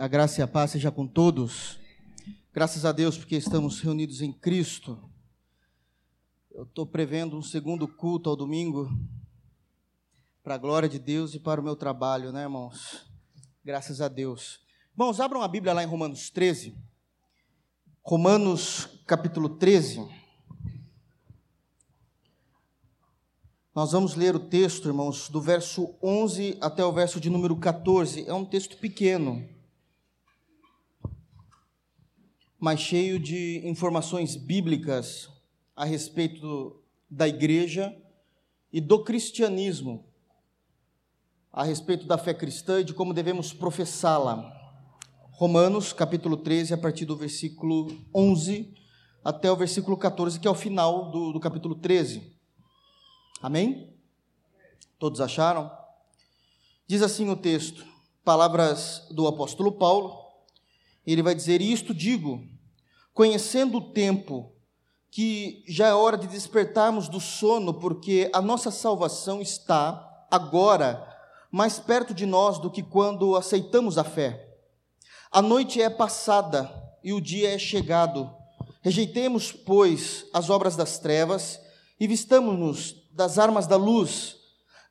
A graça e a paz seja com todos. Graças a Deus porque estamos reunidos em Cristo. Eu estou prevendo um segundo culto ao domingo para a glória de Deus e para o meu trabalho, né, irmãos? Graças a Deus. Irmãos, abram a Bíblia lá em Romanos 13. Romanos capítulo 13. Nós vamos ler o texto, irmãos, do verso 11 até o verso de número 14. É um texto pequeno mas cheio de informações bíblicas a respeito da igreja e do cristianismo, a respeito da fé cristã e de como devemos professá-la. Romanos, capítulo 13, a partir do versículo 11 até o versículo 14, que é o final do, do capítulo 13. Amém? Todos acharam? Diz assim o texto, palavras do apóstolo Paulo, ele vai dizer: Isto digo, conhecendo o tempo, que já é hora de despertarmos do sono, porque a nossa salvação está agora mais perto de nós do que quando aceitamos a fé. A noite é passada e o dia é chegado. Rejeitemos, pois, as obras das trevas e vistamos-nos das armas da luz.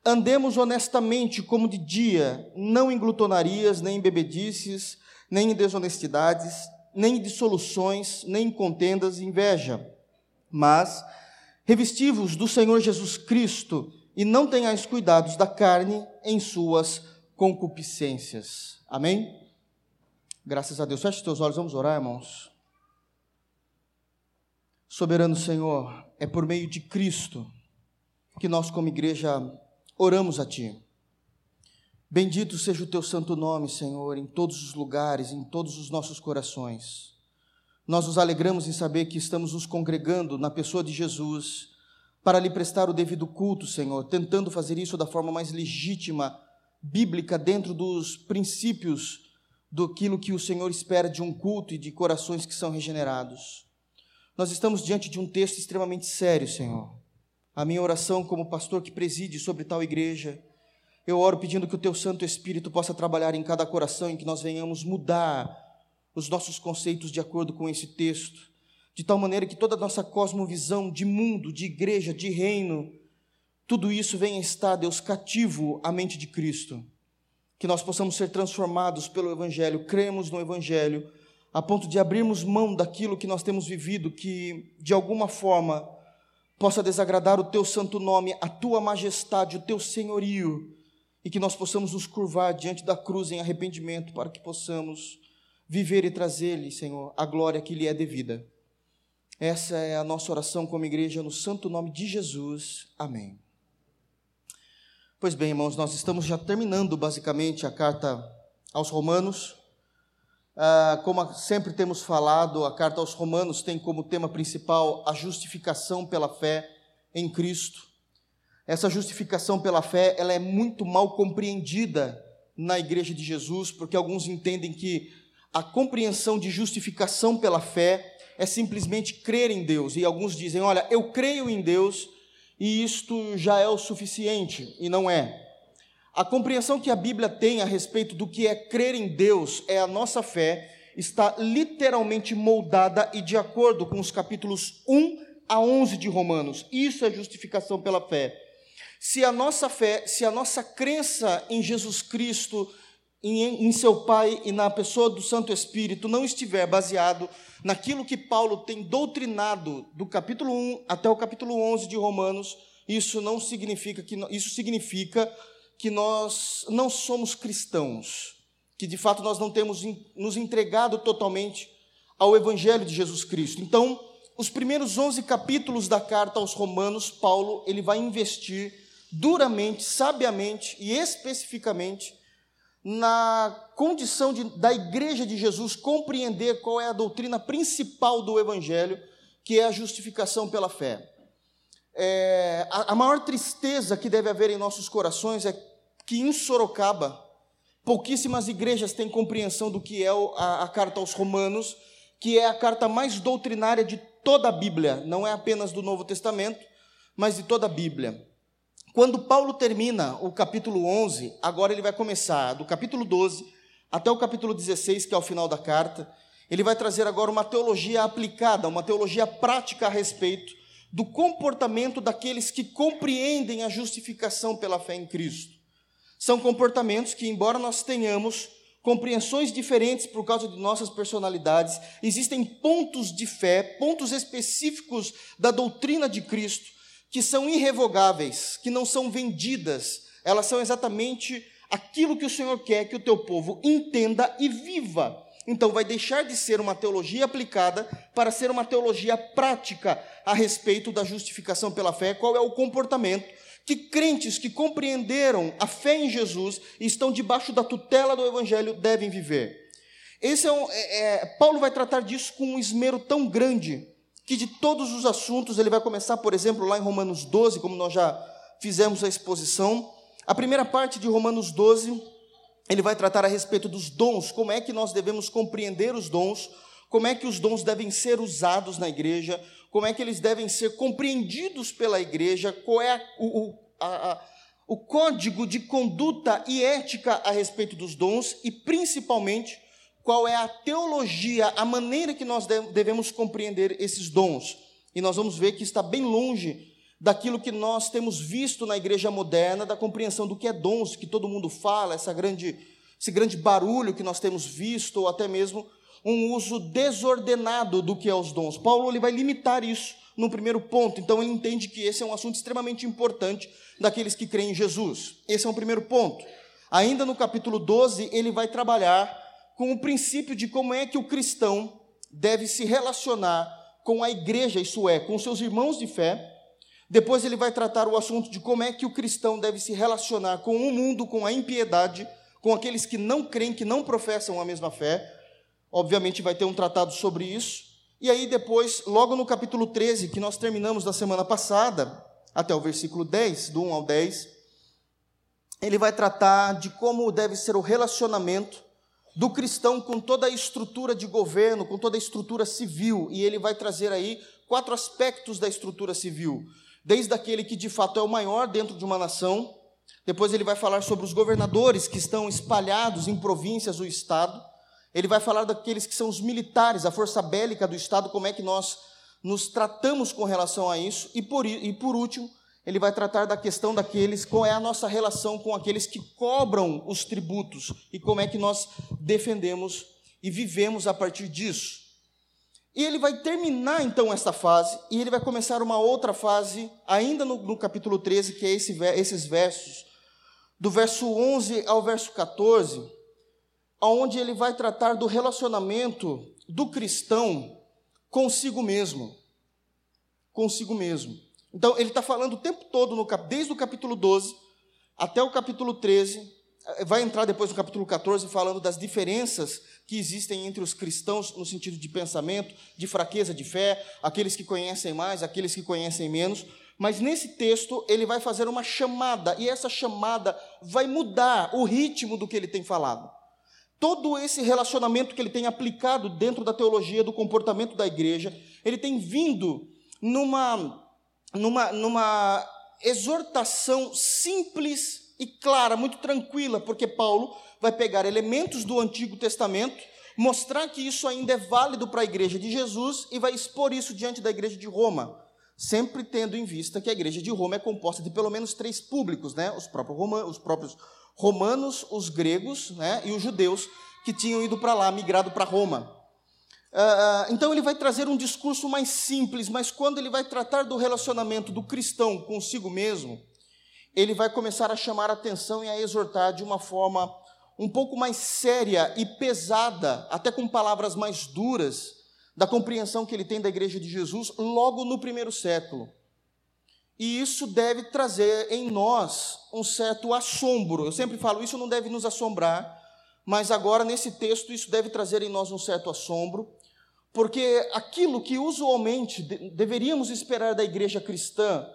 Andemos honestamente como de dia, não em glutonarias, nem em bebedices, nem em desonestidades, nem em dissoluções, nem em contendas e inveja, mas revestivos do Senhor Jesus Cristo e não tenhais cuidados da carne em suas concupiscências. Amém? Graças a Deus. Feche teus olhos, vamos orar, irmãos. Soberano Senhor, é por meio de Cristo que nós, como igreja, oramos a Ti. Bendito seja o teu santo nome, Senhor, em todos os lugares, em todos os nossos corações. Nós nos alegramos em saber que estamos nos congregando na pessoa de Jesus para lhe prestar o devido culto, Senhor, tentando fazer isso da forma mais legítima, bíblica, dentro dos princípios daquilo que o Senhor espera de um culto e de corações que são regenerados. Nós estamos diante de um texto extremamente sério, Senhor. A minha oração como pastor que preside sobre tal igreja eu oro pedindo que o teu Santo Espírito possa trabalhar em cada coração, em que nós venhamos mudar os nossos conceitos de acordo com esse texto, de tal maneira que toda a nossa cosmovisão de mundo, de igreja, de reino, tudo isso venha estar, Deus, cativo à mente de Cristo. Que nós possamos ser transformados pelo Evangelho, cremos no Evangelho, a ponto de abrirmos mão daquilo que nós temos vivido, que de alguma forma possa desagradar o teu santo nome, a tua majestade, o teu senhorio e que nós possamos nos curvar diante da cruz em arrependimento para que possamos viver e trazer-lhe, Senhor, a glória que lhe é devida. Essa é a nossa oração como igreja no santo nome de Jesus. Amém. Pois bem, irmãos, nós estamos já terminando basicamente a carta aos Romanos. Ah, como sempre temos falado, a carta aos Romanos tem como tema principal a justificação pela fé em Cristo. Essa justificação pela fé, ela é muito mal compreendida na igreja de Jesus, porque alguns entendem que a compreensão de justificação pela fé é simplesmente crer em Deus, e alguns dizem: "Olha, eu creio em Deus e isto já é o suficiente", e não é. A compreensão que a Bíblia tem a respeito do que é crer em Deus é a nossa fé está literalmente moldada e de acordo com os capítulos 1 a 11 de Romanos. Isso é justificação pela fé. Se a nossa fé, se a nossa crença em Jesus Cristo, em, em, seu Pai e na pessoa do Santo Espírito não estiver baseado naquilo que Paulo tem doutrinado do capítulo 1 até o capítulo 11 de Romanos, isso não significa que isso significa que nós não somos cristãos, que de fato nós não temos nos entregado totalmente ao evangelho de Jesus Cristo. Então, os primeiros 11 capítulos da carta aos Romanos, Paulo, ele vai investir duramente, sabiamente e especificamente na condição de, da igreja de Jesus compreender qual é a doutrina principal do Evangelho, que é a justificação pela fé. É, a, a maior tristeza que deve haver em nossos corações é que em Sorocaba, pouquíssimas igrejas têm compreensão do que é a, a carta aos Romanos, que é a carta mais doutrinária de toda a Bíblia, não é apenas do Novo Testamento, mas de toda a Bíblia. Quando Paulo termina o capítulo 11, agora ele vai começar do capítulo 12 até o capítulo 16, que é o final da carta, ele vai trazer agora uma teologia aplicada, uma teologia prática a respeito do comportamento daqueles que compreendem a justificação pela fé em Cristo. São comportamentos que, embora nós tenhamos compreensões diferentes por causa de nossas personalidades, existem pontos de fé, pontos específicos da doutrina de Cristo que são irrevogáveis, que não são vendidas, elas são exatamente aquilo que o Senhor quer que o teu povo entenda e viva. Então, vai deixar de ser uma teologia aplicada para ser uma teologia prática a respeito da justificação pela fé. Qual é o comportamento que crentes que compreenderam a fé em Jesus e estão debaixo da tutela do Evangelho devem viver? Esse é, um, é, é Paulo vai tratar disso com um esmero tão grande que de todos os assuntos ele vai começar, por exemplo, lá em Romanos 12, como nós já fizemos a exposição. A primeira parte de Romanos 12 ele vai tratar a respeito dos dons, como é que nós devemos compreender os dons, como é que os dons devem ser usados na igreja, como é que eles devem ser compreendidos pela igreja, qual é o, a, a, o código de conduta e ética a respeito dos dons e, principalmente, qual é a teologia, a maneira que nós devemos compreender esses dons. E nós vamos ver que está bem longe daquilo que nós temos visto na igreja moderna, da compreensão do que é dons, que todo mundo fala, essa grande, esse grande barulho que nós temos visto, ou até mesmo um uso desordenado do que é os dons. Paulo ele vai limitar isso no primeiro ponto, então ele entende que esse é um assunto extremamente importante daqueles que creem em Jesus. Esse é o primeiro ponto. Ainda no capítulo 12, ele vai trabalhar com o princípio de como é que o cristão deve se relacionar com a igreja, isso é, com seus irmãos de fé, depois ele vai tratar o assunto de como é que o cristão deve se relacionar com o mundo, com a impiedade, com aqueles que não creem, que não professam a mesma fé. Obviamente vai ter um tratado sobre isso. E aí depois, logo no capítulo 13, que nós terminamos da semana passada, até o versículo 10, do 1 ao 10, ele vai tratar de como deve ser o relacionamento do cristão com toda a estrutura de governo, com toda a estrutura civil, e ele vai trazer aí quatro aspectos da estrutura civil desde aquele que de fato é o maior dentro de uma nação. Depois ele vai falar sobre os governadores que estão espalhados em províncias do estado. Ele vai falar daqueles que são os militares, a força bélica do estado, como é que nós nos tratamos com relação a isso. E por, e por último, ele vai tratar da questão daqueles, qual é a nossa relação com aqueles que cobram os tributos e como é que nós defendemos e vivemos a partir disso. E ele vai terminar então essa fase, e ele vai começar uma outra fase, ainda no, no capítulo 13, que é esse, esses versos, do verso 11 ao verso 14, onde ele vai tratar do relacionamento do cristão consigo mesmo. Consigo mesmo. Então, ele está falando o tempo todo, no, desde o capítulo 12 até o capítulo 13, vai entrar depois no capítulo 14 falando das diferenças que existem entre os cristãos no sentido de pensamento, de fraqueza de fé, aqueles que conhecem mais, aqueles que conhecem menos. Mas nesse texto ele vai fazer uma chamada, e essa chamada vai mudar o ritmo do que ele tem falado. Todo esse relacionamento que ele tem aplicado dentro da teologia do comportamento da igreja, ele tem vindo numa, numa, numa exortação simples e clara, muito tranquila, porque Paulo vai pegar elementos do Antigo Testamento, mostrar que isso ainda é válido para a igreja de Jesus e vai expor isso diante da igreja de Roma, sempre tendo em vista que a igreja de Roma é composta de pelo menos três públicos, né? os, próprios romanos, os próprios romanos, os gregos né? e os judeus que tinham ido para lá, migrado para Roma. Uh, então ele vai trazer um discurso mais simples, mas quando ele vai tratar do relacionamento do cristão consigo mesmo, ele vai começar a chamar a atenção e a exortar de uma forma um pouco mais séria e pesada, até com palavras mais duras, da compreensão que ele tem da igreja de Jesus logo no primeiro século. E isso deve trazer em nós um certo assombro. Eu sempre falo, isso não deve nos assombrar, mas agora nesse texto isso deve trazer em nós um certo assombro, porque aquilo que usualmente deveríamos esperar da igreja cristã,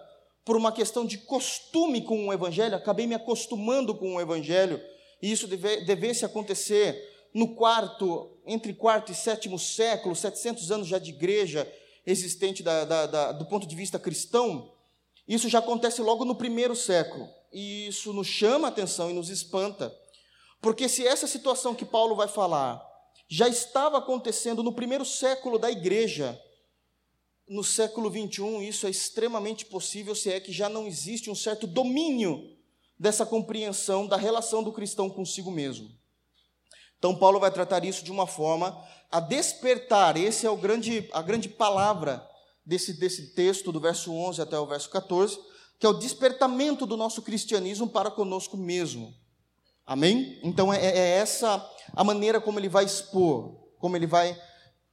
por uma questão de costume com o evangelho, acabei me acostumando com o evangelho, e isso deve, devesse acontecer no quarto, entre quarto e sétimo século, 700 anos já de igreja existente da, da, da, do ponto de vista cristão, isso já acontece logo no primeiro século. E isso nos chama a atenção e nos espanta, Porque se essa situação que Paulo vai falar já estava acontecendo no primeiro século da igreja, no século 21 isso é extremamente possível se é que já não existe um certo domínio dessa compreensão da relação do cristão consigo mesmo. Então Paulo vai tratar isso de uma forma a despertar, esse é o grande a grande palavra desse desse texto do verso 11 até o verso 14, que é o despertamento do nosso cristianismo para conosco mesmo. Amém? Então é, é essa a maneira como ele vai expor, como ele vai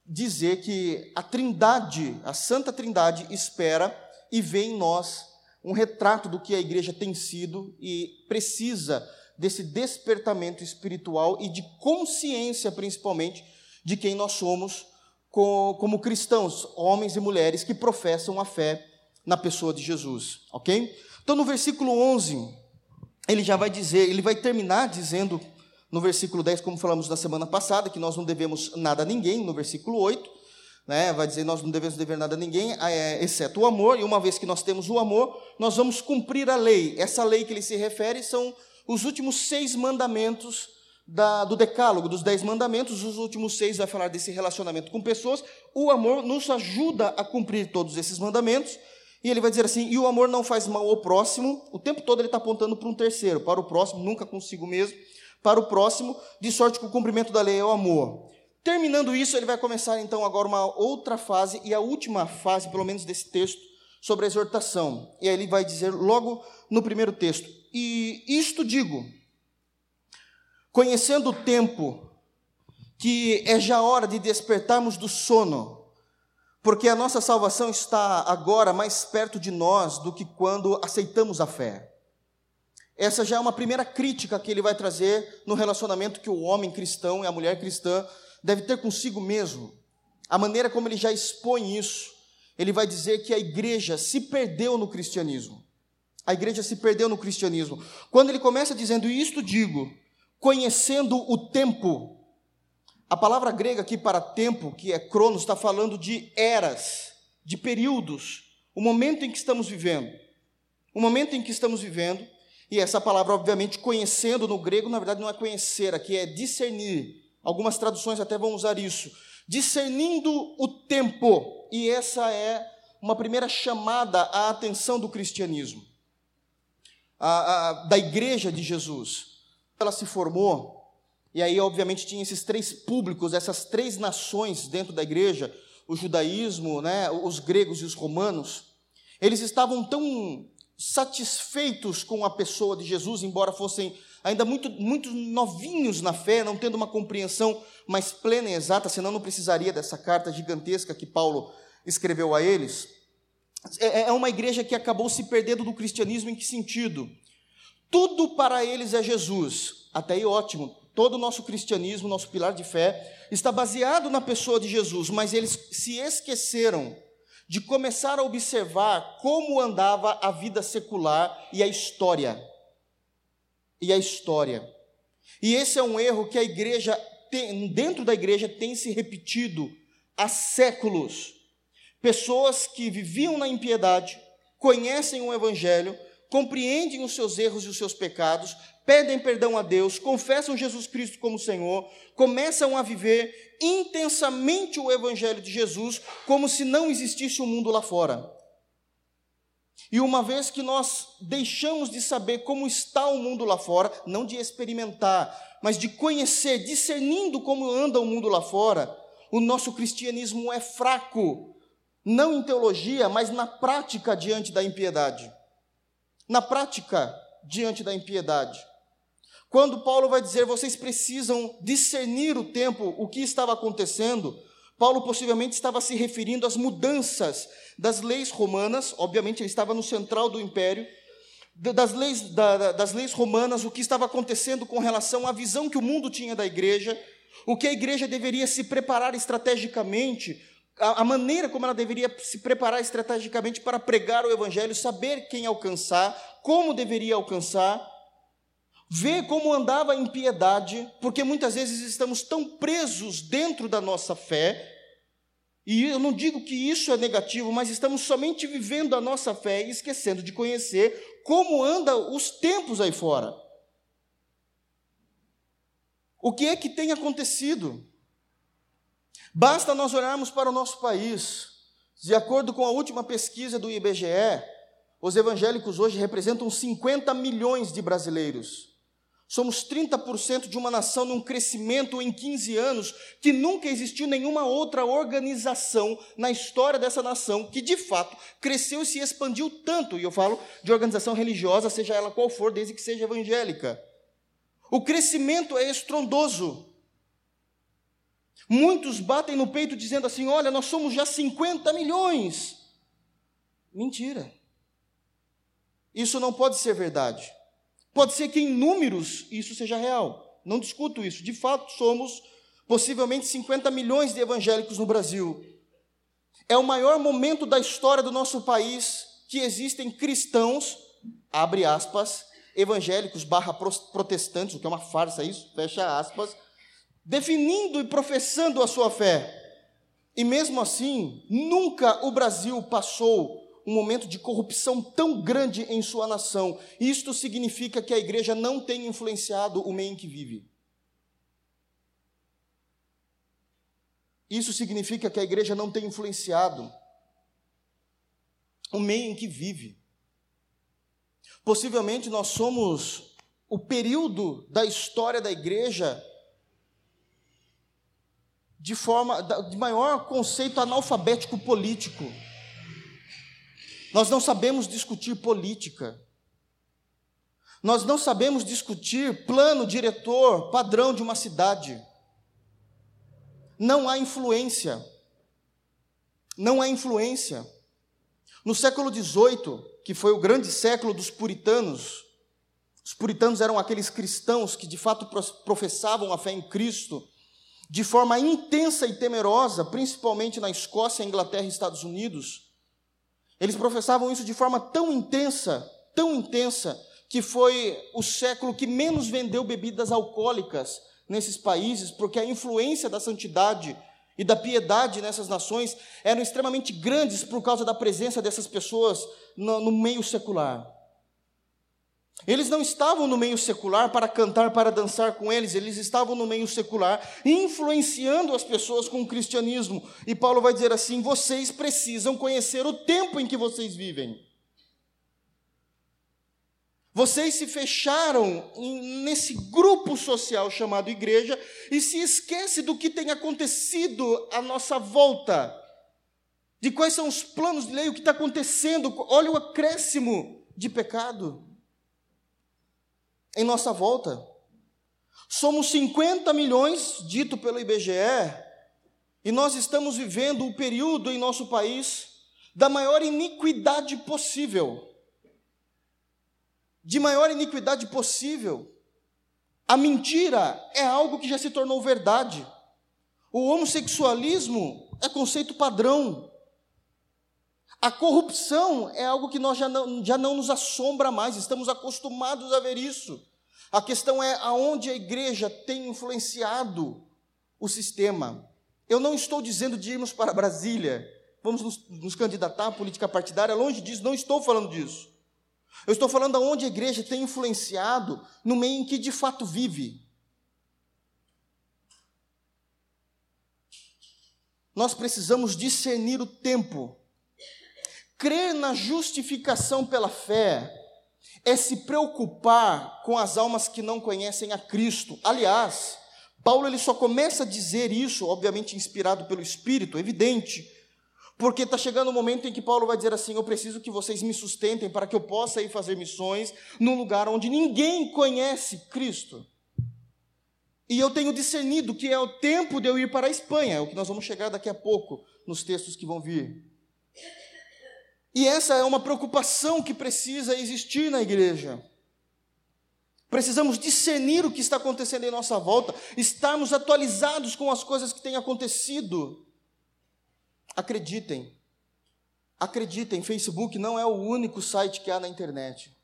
dizer que a Trindade, a Santa Trindade, espera e vê em nós um retrato do que a igreja tem sido e precisa desse despertamento espiritual e de consciência, principalmente, de quem nós somos como cristãos, homens e mulheres que professam a fé na pessoa de Jesus, ok? Então, no versículo 11, ele já vai dizer, ele vai terminar dizendo no versículo 10, como falamos na semana passada, que nós não devemos nada a ninguém, no versículo 8, né, vai dizer nós não devemos dever nada a ninguém, é, exceto o amor, e uma vez que nós temos o amor, nós vamos cumprir a lei. Essa lei que ele se refere são os últimos seis mandamentos da, do decálogo, dos dez mandamentos, os últimos seis vai falar desse relacionamento com pessoas. O amor nos ajuda a cumprir todos esses mandamentos, e ele vai dizer assim: e o amor não faz mal ao próximo, o tempo todo ele está apontando para um terceiro, para o próximo, nunca consigo mesmo, para o próximo, de sorte que o cumprimento da lei é o amor. Terminando isso, ele vai começar então agora uma outra fase, e a última fase, pelo menos desse texto, sobre a exortação. E aí ele vai dizer logo no primeiro texto: E isto digo, conhecendo o tempo, que é já hora de despertarmos do sono, porque a nossa salvação está agora mais perto de nós do que quando aceitamos a fé. Essa já é uma primeira crítica que ele vai trazer no relacionamento que o homem cristão e a mulher cristã deve ter consigo mesmo. A maneira como ele já expõe isso, ele vai dizer que a igreja se perdeu no cristianismo. A igreja se perdeu no cristianismo. Quando ele começa dizendo isto, digo, conhecendo o tempo, a palavra grega aqui para tempo, que é cronos, está falando de eras, de períodos, o momento em que estamos vivendo. O momento em que estamos vivendo, e essa palavra, obviamente, conhecendo no grego, na verdade não é conhecer, aqui é discernir. Algumas traduções até vão usar isso. Discernindo o tempo, e essa é uma primeira chamada à atenção do cristianismo, a, a, da igreja de Jesus. Ela se formou e aí, obviamente, tinha esses três públicos, essas três nações dentro da igreja, o judaísmo, né, os gregos e os romanos. Eles estavam tão satisfeitos com a pessoa de Jesus, embora fossem ainda muito, muito novinhos na fé, não tendo uma compreensão mais plena e exata, senão não precisaria dessa carta gigantesca que Paulo escreveu a eles. É, é uma igreja que acabou se perdendo do cristianismo em que sentido? Tudo para eles é Jesus. Até aí ótimo, todo o nosso cristianismo, nosso pilar de fé, está baseado na pessoa de Jesus, mas eles se esqueceram de começar a observar como andava a vida secular e a história. E a história. E esse é um erro que a igreja, tem, dentro da igreja, tem se repetido há séculos. Pessoas que viviam na impiedade, conhecem o Evangelho, compreendem os seus erros e os seus pecados, pedem perdão a Deus, confessam Jesus Cristo como Senhor, começam a viver intensamente o Evangelho de Jesus como se não existisse um mundo lá fora. E uma vez que nós deixamos de saber como está o mundo lá fora, não de experimentar, mas de conhecer, discernindo como anda o mundo lá fora, o nosso cristianismo é fraco, não em teologia, mas na prática diante da impiedade. Na prática diante da impiedade. Quando Paulo vai dizer vocês precisam discernir o tempo, o que estava acontecendo, Paulo possivelmente estava se referindo às mudanças das leis romanas, obviamente ele estava no central do império, das leis, da, das leis romanas, o que estava acontecendo com relação à visão que o mundo tinha da igreja, o que a igreja deveria se preparar estrategicamente, a, a maneira como ela deveria se preparar estrategicamente para pregar o evangelho, saber quem alcançar, como deveria alcançar, Vê como andava a impiedade, porque muitas vezes estamos tão presos dentro da nossa fé, e eu não digo que isso é negativo, mas estamos somente vivendo a nossa fé e esquecendo de conhecer como anda os tempos aí fora. O que é que tem acontecido? Basta nós olharmos para o nosso país. De acordo com a última pesquisa do IBGE, os evangélicos hoje representam 50 milhões de brasileiros. Somos 30% de uma nação num crescimento em 15 anos que nunca existiu nenhuma outra organização na história dessa nação que de fato cresceu e se expandiu tanto. E eu falo de organização religiosa, seja ela qual for, desde que seja evangélica. O crescimento é estrondoso. Muitos batem no peito dizendo assim: olha, nós somos já 50 milhões. Mentira. Isso não pode ser verdade. Pode ser que em números isso seja real. Não discuto isso. De fato, somos possivelmente 50 milhões de evangélicos no Brasil. É o maior momento da história do nosso país que existem cristãos, abre aspas, evangélicos barra protestantes, o que é uma farsa isso, fecha aspas, definindo e professando a sua fé. E mesmo assim, nunca o Brasil passou um momento de corrupção tão grande em sua nação. Isto significa que a igreja não tem influenciado o meio em que vive. Isso significa que a igreja não tem influenciado o meio em que vive. Possivelmente nós somos o período da história da igreja de forma de maior conceito analfabético político. Nós não sabemos discutir política. Nós não sabemos discutir plano diretor, padrão de uma cidade. Não há influência. Não há influência. No século XVIII, que foi o grande século dos puritanos, os puritanos eram aqueles cristãos que de fato professavam a fé em Cristo, de forma intensa e temerosa, principalmente na Escócia, Inglaterra e Estados Unidos. Eles professavam isso de forma tão intensa, tão intensa, que foi o século que menos vendeu bebidas alcoólicas nesses países, porque a influência da santidade e da piedade nessas nações eram extremamente grandes por causa da presença dessas pessoas no, no meio secular. Eles não estavam no meio secular para cantar, para dançar com eles, eles estavam no meio secular, influenciando as pessoas com o cristianismo. E Paulo vai dizer assim: vocês precisam conhecer o tempo em que vocês vivem. Vocês se fecharam nesse grupo social chamado igreja e se esquece do que tem acontecido à nossa volta, de quais são os planos de lei, o que está acontecendo. Olha o acréscimo de pecado em nossa volta. Somos 50 milhões, dito pelo IBGE, e nós estamos vivendo o período em nosso país da maior iniquidade possível. De maior iniquidade possível. A mentira é algo que já se tornou verdade. O homossexualismo é conceito padrão. A corrupção é algo que nós já não, já não nos assombra mais, estamos acostumados a ver isso. A questão é aonde a igreja tem influenciado o sistema. Eu não estou dizendo de irmos para Brasília, vamos nos, nos candidatar à política partidária, longe disso, não estou falando disso. Eu estou falando aonde a igreja tem influenciado no meio em que de fato vive. Nós precisamos discernir o tempo Crer na justificação pela fé é se preocupar com as almas que não conhecem a Cristo. Aliás, Paulo ele só começa a dizer isso, obviamente inspirado pelo Espírito, evidente, porque está chegando o um momento em que Paulo vai dizer assim: Eu preciso que vocês me sustentem para que eu possa ir fazer missões num lugar onde ninguém conhece Cristo. E eu tenho discernido que é o tempo de eu ir para a Espanha, é o que nós vamos chegar daqui a pouco nos textos que vão vir. E essa é uma preocupação que precisa existir na igreja. Precisamos discernir o que está acontecendo em nossa volta, estarmos atualizados com as coisas que têm acontecido. Acreditem, acreditem, Facebook não é o único site que há na internet.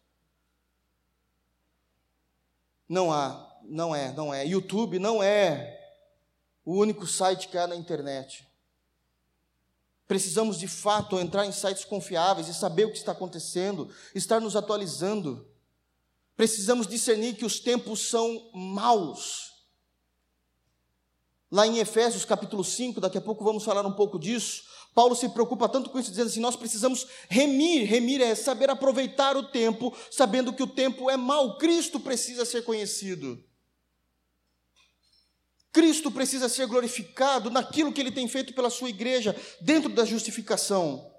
Não há, não é, não é. YouTube não é o único site que há na internet. Precisamos de fato entrar em sites confiáveis e saber o que está acontecendo, estar nos atualizando. Precisamos discernir que os tempos são maus. Lá em Efésios capítulo 5, daqui a pouco vamos falar um pouco disso. Paulo se preocupa tanto com isso, dizendo assim: nós precisamos remir. Remir é saber aproveitar o tempo, sabendo que o tempo é mau. Cristo precisa ser conhecido. Cristo precisa ser glorificado naquilo que ele tem feito pela sua igreja, dentro da justificação.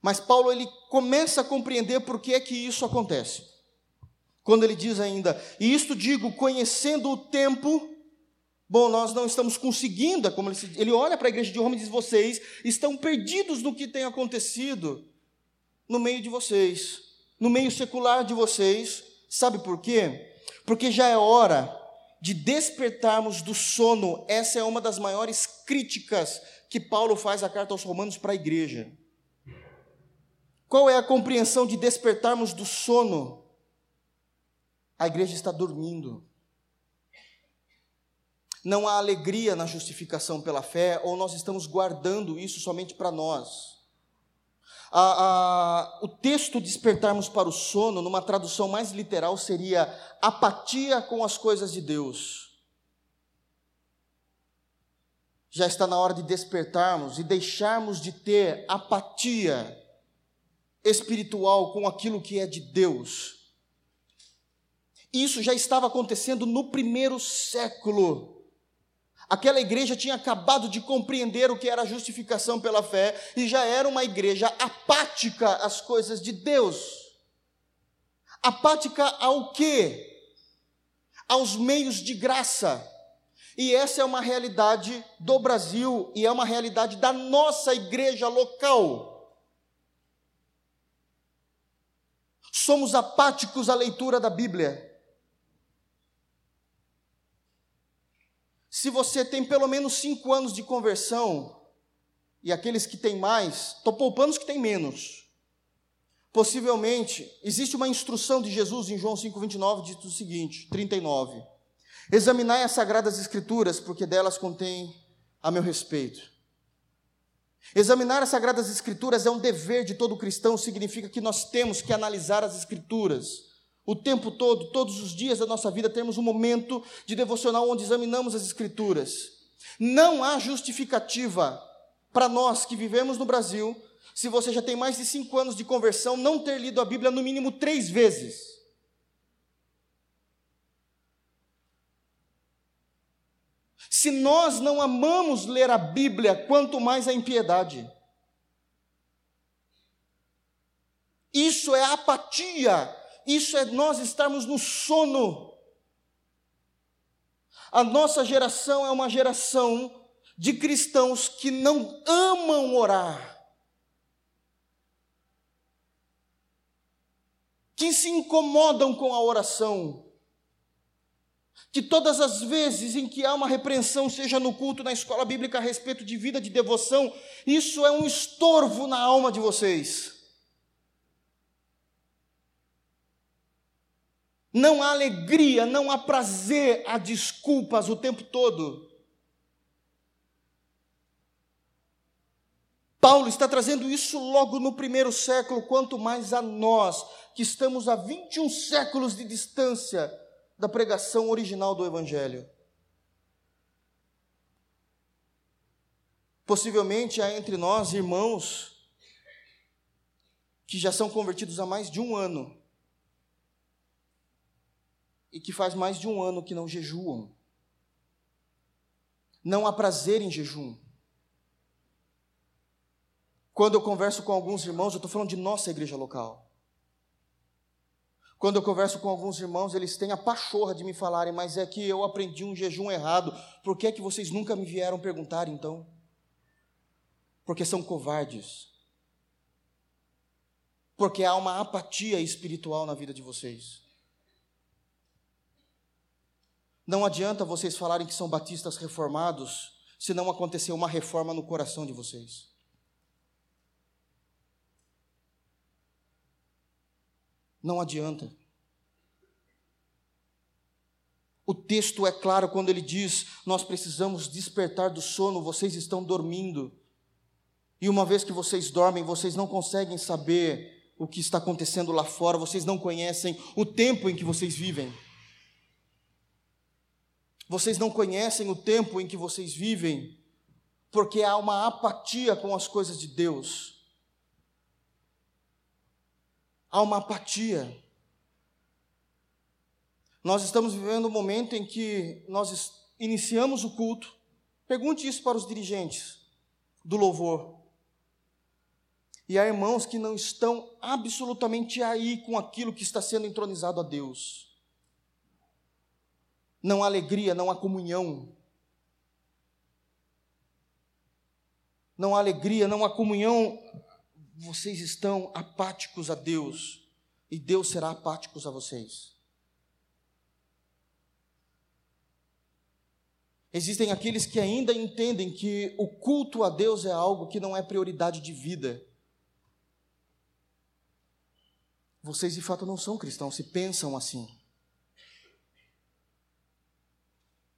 Mas Paulo ele começa a compreender por que é que isso acontece. Quando ele diz ainda, e isto digo, conhecendo o tempo, bom, nós não estamos conseguindo, é como ele, ele olha para a igreja de Roma e diz: vocês estão perdidos no que tem acontecido no meio de vocês, no meio secular de vocês. Sabe por quê? Porque já é hora de despertarmos do sono. Essa é uma das maiores críticas que Paulo faz à carta aos Romanos para a igreja. Qual é a compreensão de despertarmos do sono? a igreja está dormindo. Não há alegria na justificação pela fé, ou nós estamos guardando isso somente para nós. A, a, o texto despertarmos para o sono, numa tradução mais literal, seria apatia com as coisas de Deus. Já está na hora de despertarmos e deixarmos de ter apatia espiritual com aquilo que é de Deus isso já estava acontecendo no primeiro século. Aquela igreja tinha acabado de compreender o que era justificação pela fé e já era uma igreja apática às coisas de Deus. Apática ao quê? Aos meios de graça. E essa é uma realidade do Brasil e é uma realidade da nossa igreja local. Somos apáticos à leitura da Bíblia. Se você tem pelo menos cinco anos de conversão, e aqueles que têm mais, estou poupando os que têm menos. Possivelmente, existe uma instrução de Jesus em João 5,29, diz o seguinte: 39. Examinai as sagradas escrituras, porque delas contém a meu respeito. Examinar as sagradas escrituras é um dever de todo cristão, significa que nós temos que analisar as escrituras o tempo todo, todos os dias da nossa vida, temos um momento de devocional onde examinamos as Escrituras. Não há justificativa para nós que vivemos no Brasil, se você já tem mais de cinco anos de conversão, não ter lido a Bíblia no mínimo três vezes. Se nós não amamos ler a Bíblia, quanto mais a impiedade. Isso é apatia isso é nós estarmos no sono. A nossa geração é uma geração de cristãos que não amam orar. Que se incomodam com a oração. Que todas as vezes em que há uma repreensão, seja no culto, na escola bíblica, a respeito de vida de devoção, isso é um estorvo na alma de vocês. Não há alegria, não há prazer, há desculpas o tempo todo. Paulo está trazendo isso logo no primeiro século, quanto mais a nós, que estamos a 21 séculos de distância da pregação original do Evangelho. Possivelmente há entre nós irmãos que já são convertidos há mais de um ano e que faz mais de um ano que não jejuam. Não há prazer em jejum. Quando eu converso com alguns irmãos, eu estou falando de nossa igreja local. Quando eu converso com alguns irmãos, eles têm a pachorra de me falarem, mas é que eu aprendi um jejum errado. Por que é que vocês nunca me vieram perguntar então? Porque são covardes. Porque há uma apatia espiritual na vida de vocês. Não adianta vocês falarem que são batistas reformados se não acontecer uma reforma no coração de vocês. Não adianta. O texto é claro quando ele diz: Nós precisamos despertar do sono, vocês estão dormindo. E uma vez que vocês dormem, vocês não conseguem saber o que está acontecendo lá fora, vocês não conhecem o tempo em que vocês vivem. Vocês não conhecem o tempo em que vocês vivem, porque há uma apatia com as coisas de Deus. Há uma apatia. Nós estamos vivendo um momento em que nós iniciamos o culto. Pergunte isso para os dirigentes do louvor. E há irmãos que não estão absolutamente aí com aquilo que está sendo entronizado a Deus. Não há alegria, não há comunhão. Não há alegria, não há comunhão. Vocês estão apáticos a Deus. E Deus será apáticos a vocês. Existem aqueles que ainda entendem que o culto a Deus é algo que não é prioridade de vida. Vocês de fato não são cristãos, se pensam assim.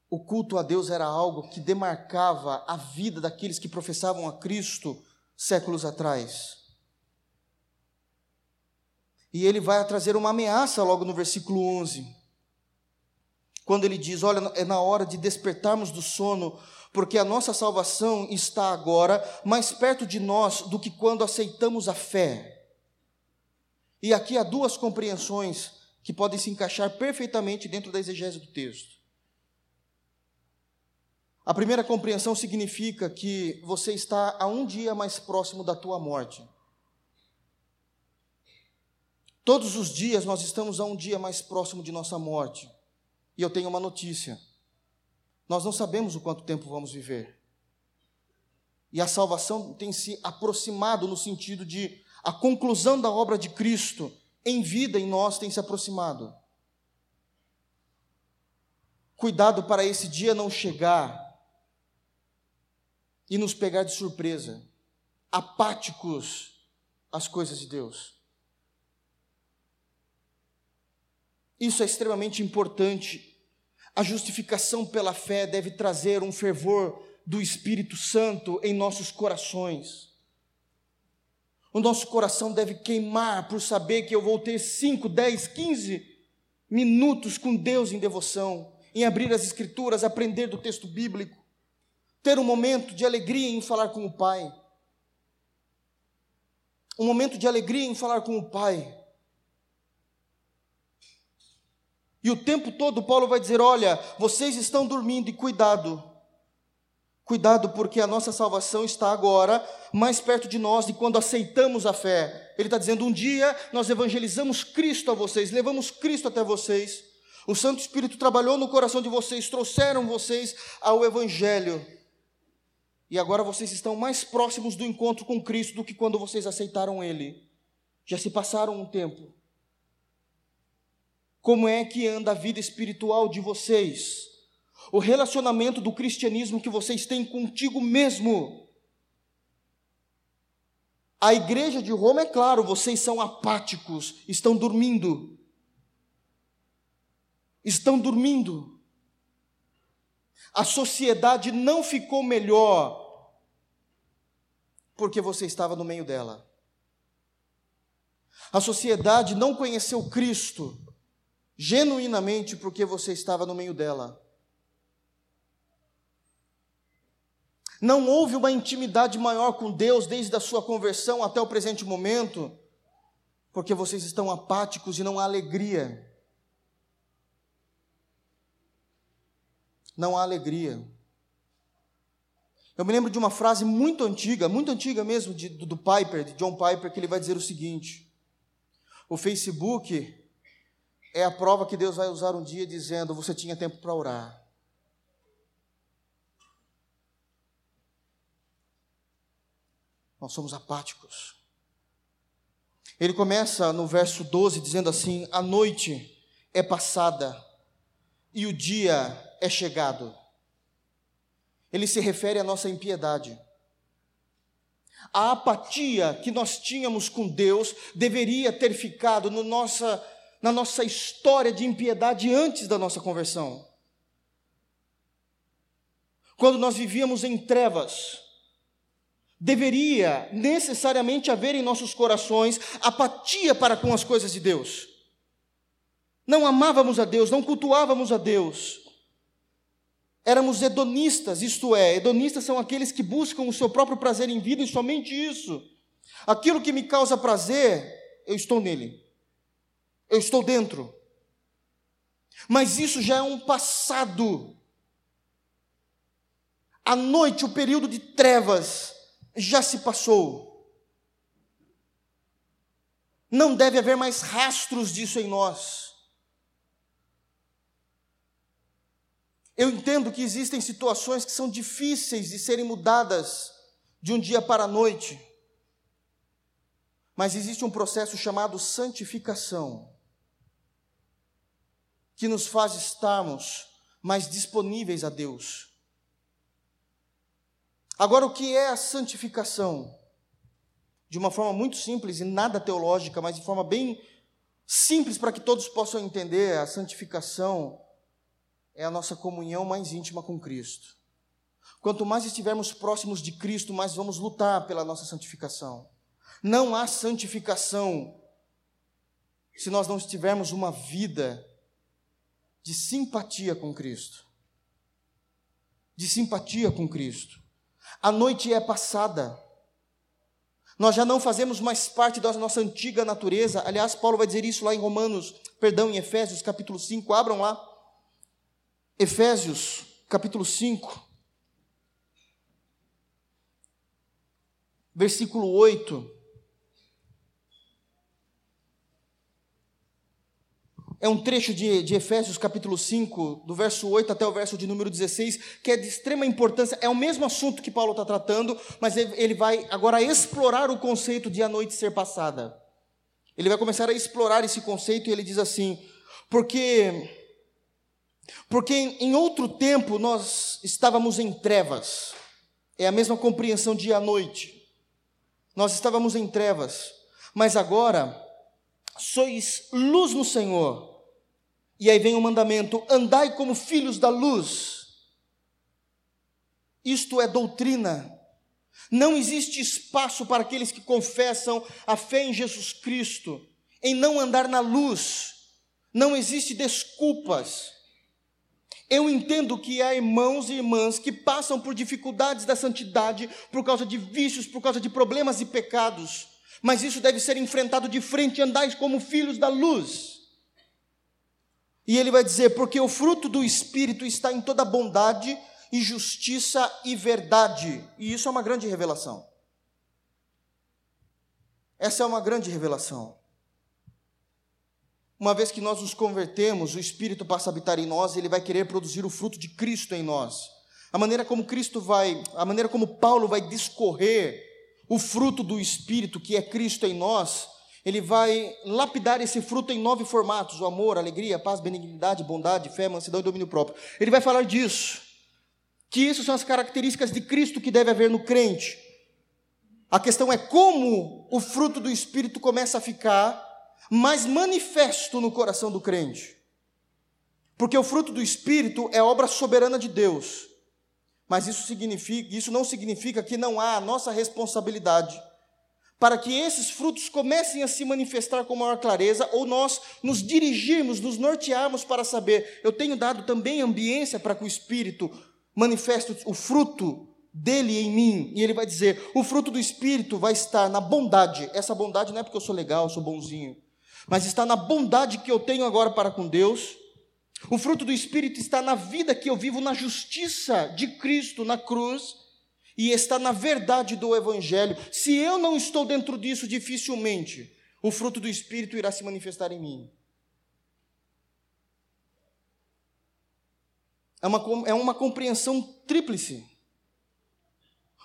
O culto a Deus era algo que demarcava a vida daqueles que professavam a Cristo séculos atrás. E ele vai trazer uma ameaça logo no versículo 11 quando ele diz: Olha, é na hora de despertarmos do sono, porque a nossa salvação está agora mais perto de nós do que quando aceitamos a fé. E aqui há duas compreensões que podem se encaixar perfeitamente dentro da exegese do texto. A primeira compreensão significa que você está a um dia mais próximo da tua morte. Todos os dias nós estamos a um dia mais próximo de nossa morte. E eu tenho uma notícia: nós não sabemos o quanto tempo vamos viver. E a salvação tem se aproximado no sentido de a conclusão da obra de Cristo em vida em nós tem se aproximado. Cuidado para esse dia não chegar e nos pegar de surpresa, apáticos às coisas de Deus. Isso é extremamente importante. A justificação pela fé deve trazer um fervor do Espírito Santo em nossos corações. O nosso coração deve queimar por saber que eu vou ter 5, 10, 15 minutos com Deus em devoção, em abrir as Escrituras, aprender do texto bíblico, ter um momento de alegria em falar com o Pai. Um momento de alegria em falar com o Pai. E o tempo todo Paulo vai dizer: olha, vocês estão dormindo e cuidado. Cuidado, porque a nossa salvação está agora mais perto de nós de quando aceitamos a fé. Ele está dizendo: um dia nós evangelizamos Cristo a vocês, levamos Cristo até vocês. O Santo Espírito trabalhou no coração de vocês, trouxeram vocês ao Evangelho. E agora vocês estão mais próximos do encontro com Cristo do que quando vocês aceitaram Ele. Já se passaram um tempo. Como é que anda a vida espiritual de vocês? O relacionamento do cristianismo que vocês têm contigo mesmo. A igreja de Roma, é claro, vocês são apáticos, estão dormindo. Estão dormindo. A sociedade não ficou melhor porque você estava no meio dela. A sociedade não conheceu Cristo genuinamente porque você estava no meio dela. Não houve uma intimidade maior com Deus desde a sua conversão até o presente momento, porque vocês estão apáticos e não há alegria. Não há alegria. Eu me lembro de uma frase muito antiga, muito antiga mesmo, de, do, do Piper, de John Piper, que ele vai dizer o seguinte: o Facebook é a prova que Deus vai usar um dia dizendo: você tinha tempo para orar. Nós somos apáticos. Ele começa no verso 12 dizendo assim: A noite é passada e o dia é chegado. Ele se refere à nossa impiedade. A apatia que nós tínhamos com Deus deveria ter ficado no nossa na nossa história de impiedade antes da nossa conversão. Quando nós vivíamos em trevas, deveria necessariamente haver em nossos corações apatia para com as coisas de Deus. Não amávamos a Deus, não cultuávamos a Deus. Éramos hedonistas, isto é, hedonistas são aqueles que buscam o seu próprio prazer em vida e somente isso. Aquilo que me causa prazer, eu estou nele, eu estou dentro. Mas isso já é um passado. A noite, o período de trevas, já se passou. Não deve haver mais rastros disso em nós. Eu entendo que existem situações que são difíceis de serem mudadas de um dia para a noite. Mas existe um processo chamado santificação, que nos faz estarmos mais disponíveis a Deus. Agora, o que é a santificação? De uma forma muito simples e nada teológica, mas de forma bem simples para que todos possam entender, a santificação é a nossa comunhão mais íntima com Cristo. Quanto mais estivermos próximos de Cristo, mais vamos lutar pela nossa santificação. Não há santificação se nós não tivermos uma vida de simpatia com Cristo. De simpatia com Cristo. A noite é passada. Nós já não fazemos mais parte da nossa antiga natureza. Aliás, Paulo vai dizer isso lá em Romanos, perdão, em Efésios, capítulo 5. Abram lá. Efésios, capítulo 5. Versículo 8. É um trecho de, de, Efésios capítulo 5, do verso 8 até o verso de número 16, que é de extrema importância. É o mesmo assunto que Paulo está tratando, mas ele, vai agora explorar o conceito de a noite ser passada. Ele vai começar a explorar esse conceito e ele diz assim: porque, porque em, outro tempo nós estávamos em trevas, é a mesma compreensão de a noite. Nós estávamos em trevas, mas agora sois luz no Senhor. E aí vem o mandamento: andai como filhos da luz. Isto é doutrina. Não existe espaço para aqueles que confessam a fé em Jesus Cristo, em não andar na luz. Não existe desculpas. Eu entendo que há irmãos e irmãs que passam por dificuldades da santidade por causa de vícios, por causa de problemas e pecados mas isso deve ser enfrentado de frente, andais como filhos da luz. E ele vai dizer: porque o fruto do Espírito está em toda bondade e justiça e verdade. E isso é uma grande revelação. Essa é uma grande revelação. Uma vez que nós nos convertemos, o Espírito passa a habitar em nós e ele vai querer produzir o fruto de Cristo em nós. A maneira como Cristo vai, a maneira como Paulo vai discorrer o fruto do Espírito, que é Cristo em nós, ele vai lapidar esse fruto em nove formatos: o amor, a alegria, a paz, benignidade, bondade, fé, mansidão e domínio próprio. Ele vai falar disso, que isso são as características de Cristo que deve haver no crente. A questão é como o fruto do Espírito começa a ficar mais manifesto no coração do crente. Porque o fruto do Espírito é obra soberana de Deus. Mas isso, significa, isso não significa que não há a nossa responsabilidade para que esses frutos comecem a se manifestar com maior clareza, ou nós nos dirigirmos, nos nortearmos para saber, eu tenho dado também ambiência para que o Espírito manifeste o fruto dele em mim, e ele vai dizer: o fruto do Espírito vai estar na bondade. Essa bondade não é porque eu sou legal, eu sou bonzinho, mas está na bondade que eu tenho agora para com Deus o fruto do Espírito está na vida que eu vivo, na justiça de Cristo na cruz, e está na verdade do Evangelho. Se eu não estou dentro disso, dificilmente o fruto do Espírito irá se manifestar em mim. É uma, é uma compreensão tríplice.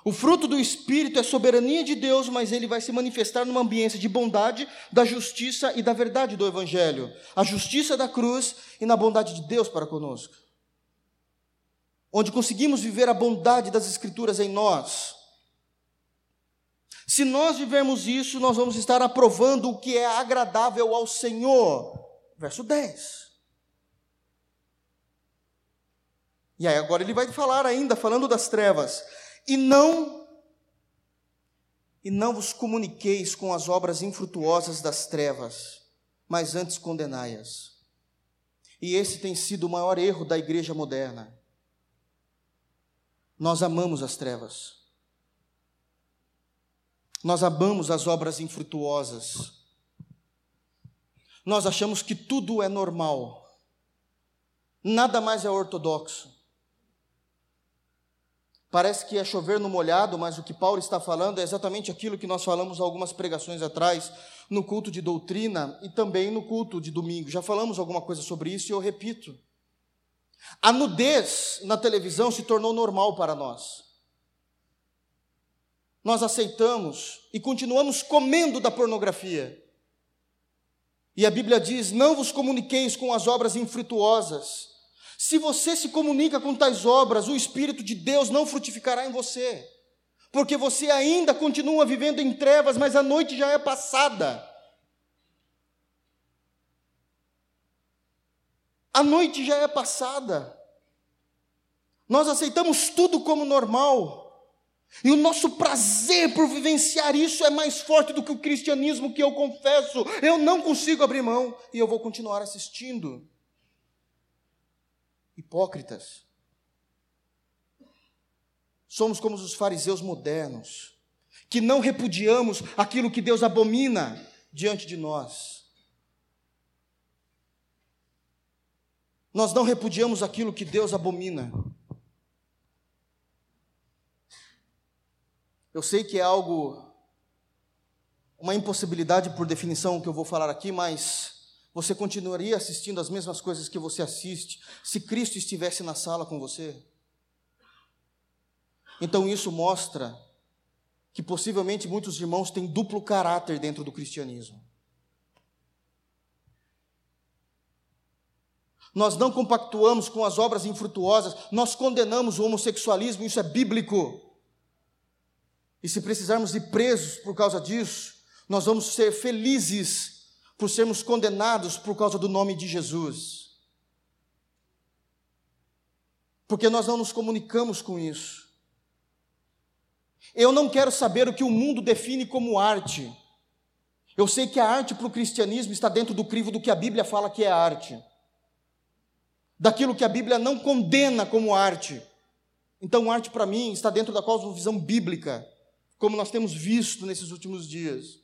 O fruto do Espírito é soberania de Deus, mas ele vai se manifestar numa ambiência de bondade, da justiça e da verdade do Evangelho. A justiça da cruz e na bondade de Deus para conosco. Onde conseguimos viver a bondade das Escrituras em nós. Se nós vivermos isso, nós vamos estar aprovando o que é agradável ao Senhor. Verso 10. E aí agora ele vai falar ainda, falando das trevas e não e não vos comuniqueis com as obras infrutuosas das trevas, mas antes condenai-as. E esse tem sido o maior erro da igreja moderna. Nós amamos as trevas. Nós amamos as obras infrutuosas. Nós achamos que tudo é normal. Nada mais é ortodoxo. Parece que é chover no molhado, mas o que Paulo está falando é exatamente aquilo que nós falamos algumas pregações atrás, no culto de doutrina e também no culto de domingo. Já falamos alguma coisa sobre isso e eu repito. A nudez na televisão se tornou normal para nós. Nós aceitamos e continuamos comendo da pornografia. E a Bíblia diz: Não vos comuniqueis com as obras infrutuosas. Se você se comunica com tais obras, o Espírito de Deus não frutificará em você, porque você ainda continua vivendo em trevas, mas a noite já é passada. A noite já é passada. Nós aceitamos tudo como normal. E o nosso prazer por vivenciar isso é mais forte do que o cristianismo que eu confesso. Eu não consigo abrir mão e eu vou continuar assistindo. Hipócritas. Somos como os fariseus modernos, que não repudiamos aquilo que Deus abomina diante de nós. Nós não repudiamos aquilo que Deus abomina. Eu sei que é algo, uma impossibilidade por definição que eu vou falar aqui, mas você continuaria assistindo as mesmas coisas que você assiste se Cristo estivesse na sala com você? Então isso mostra que possivelmente muitos irmãos têm duplo caráter dentro do cristianismo. Nós não compactuamos com as obras infrutuosas, nós condenamos o homossexualismo, isso é bíblico. E se precisarmos ir presos por causa disso, nós vamos ser felizes por sermos condenados por causa do nome de Jesus. Porque nós não nos comunicamos com isso. Eu não quero saber o que o mundo define como arte. Eu sei que a arte para o cristianismo está dentro do crivo do que a Bíblia fala que é arte daquilo que a Bíblia não condena como arte. Então, arte para mim está dentro da cosmovisão bíblica, como nós temos visto nesses últimos dias.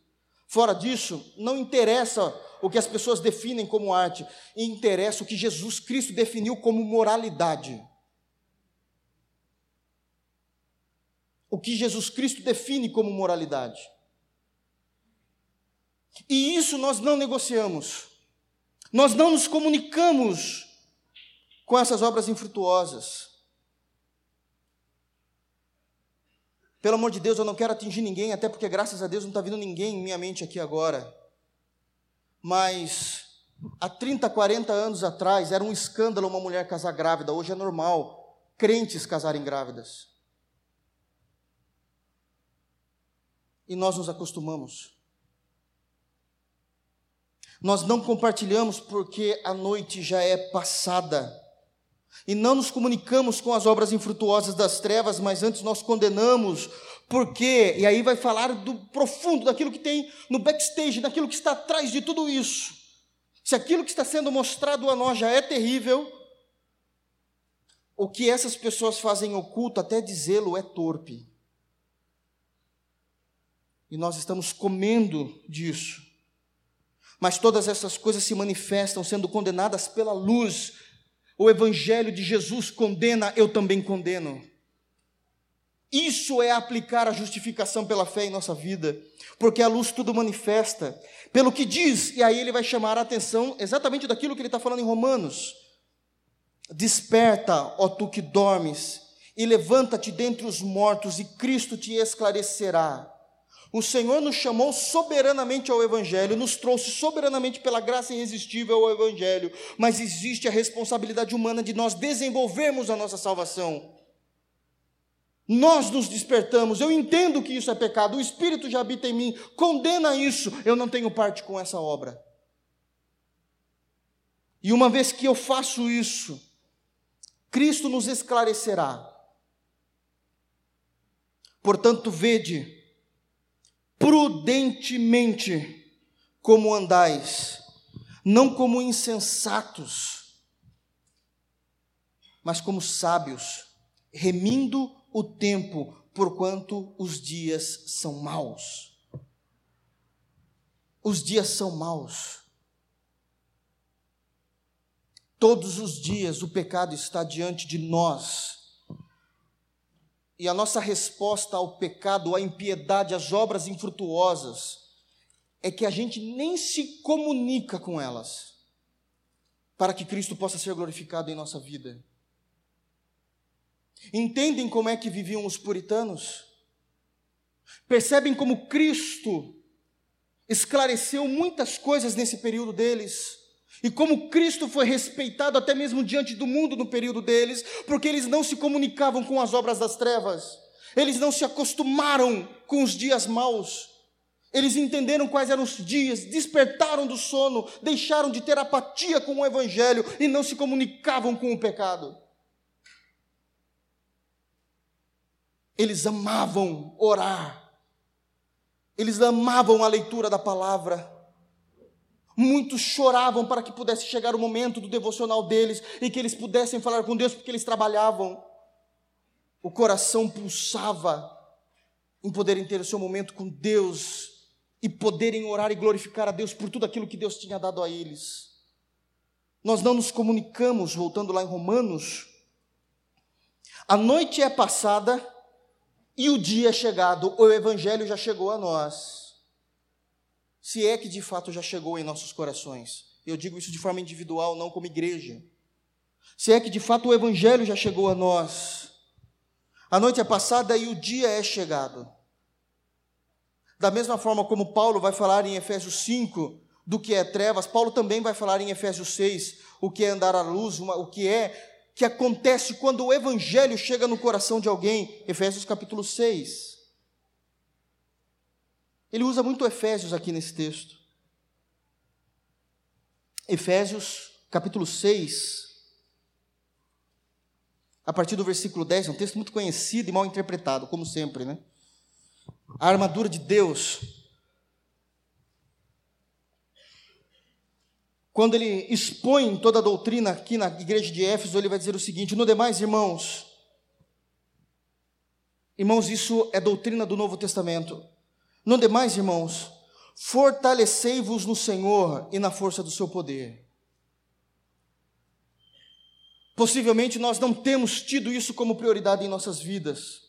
Fora disso, não interessa o que as pessoas definem como arte, interessa o que Jesus Cristo definiu como moralidade. O que Jesus Cristo define como moralidade. E isso nós não negociamos. Nós não nos comunicamos com essas obras infrutuosas. Pelo amor de Deus, eu não quero atingir ninguém, até porque, graças a Deus, não está vindo ninguém em minha mente aqui agora. Mas há 30, 40 anos atrás era um escândalo uma mulher casar grávida, hoje é normal crentes casarem grávidas. E nós nos acostumamos. Nós não compartilhamos porque a noite já é passada e não nos comunicamos com as obras infrutuosas das trevas, mas antes nós condenamos, porque, e aí vai falar do profundo, daquilo que tem no backstage, daquilo que está atrás de tudo isso. Se aquilo que está sendo mostrado a nós já é terrível, o que essas pessoas fazem oculto, até dizê-lo, é torpe. E nós estamos comendo disso. Mas todas essas coisas se manifestam sendo condenadas pela luz o Evangelho de Jesus condena, eu também condeno. Isso é aplicar a justificação pela fé em nossa vida, porque a luz tudo manifesta, pelo que diz, e aí ele vai chamar a atenção exatamente daquilo que ele está falando em Romanos. Desperta, ó tu que dormes, e levanta-te dentre os mortos, e Cristo te esclarecerá. O Senhor nos chamou soberanamente ao Evangelho, nos trouxe soberanamente pela graça irresistível ao Evangelho, mas existe a responsabilidade humana de nós desenvolvermos a nossa salvação. Nós nos despertamos, eu entendo que isso é pecado, o Espírito já habita em mim, condena isso, eu não tenho parte com essa obra. E uma vez que eu faço isso, Cristo nos esclarecerá. Portanto, vede, prudentemente como andais, não como insensatos, mas como sábios, remindo o tempo, porquanto os dias são maus. Os dias são maus. Todos os dias o pecado está diante de nós. E a nossa resposta ao pecado, à impiedade, às obras infrutuosas, é que a gente nem se comunica com elas, para que Cristo possa ser glorificado em nossa vida. Entendem como é que viviam os puritanos? Percebem como Cristo esclareceu muitas coisas nesse período deles? E como Cristo foi respeitado até mesmo diante do mundo no período deles, porque eles não se comunicavam com as obras das trevas, eles não se acostumaram com os dias maus, eles entenderam quais eram os dias, despertaram do sono, deixaram de ter apatia com o Evangelho e não se comunicavam com o pecado. Eles amavam orar, eles amavam a leitura da palavra. Muitos choravam para que pudesse chegar o momento do devocional deles e que eles pudessem falar com Deus, porque eles trabalhavam. O coração pulsava em poderem ter o seu momento com Deus e poderem orar e glorificar a Deus por tudo aquilo que Deus tinha dado a eles. Nós não nos comunicamos, voltando lá em Romanos. A noite é passada e o dia é chegado, o Evangelho já chegou a nós. Se é que de fato já chegou em nossos corações. Eu digo isso de forma individual, não como igreja. Se é que de fato o Evangelho já chegou a nós. A noite é passada e o dia é chegado. Da mesma forma como Paulo vai falar em Efésios 5 do que é trevas, Paulo também vai falar em Efésios 6 o que é andar à luz, o que é que acontece quando o evangelho chega no coração de alguém, Efésios capítulo 6. Ele usa muito Efésios aqui nesse texto. Efésios capítulo 6, a partir do versículo 10, é um texto muito conhecido e mal interpretado, como sempre, né? A armadura de Deus quando ele expõe toda a doutrina aqui na igreja de Éfeso, ele vai dizer o seguinte: no demais, irmãos, irmãos, isso é doutrina do Novo Testamento. No demais, irmãos, fortalecei-vos no Senhor e na força do seu poder. Possivelmente nós não temos tido isso como prioridade em nossas vidas.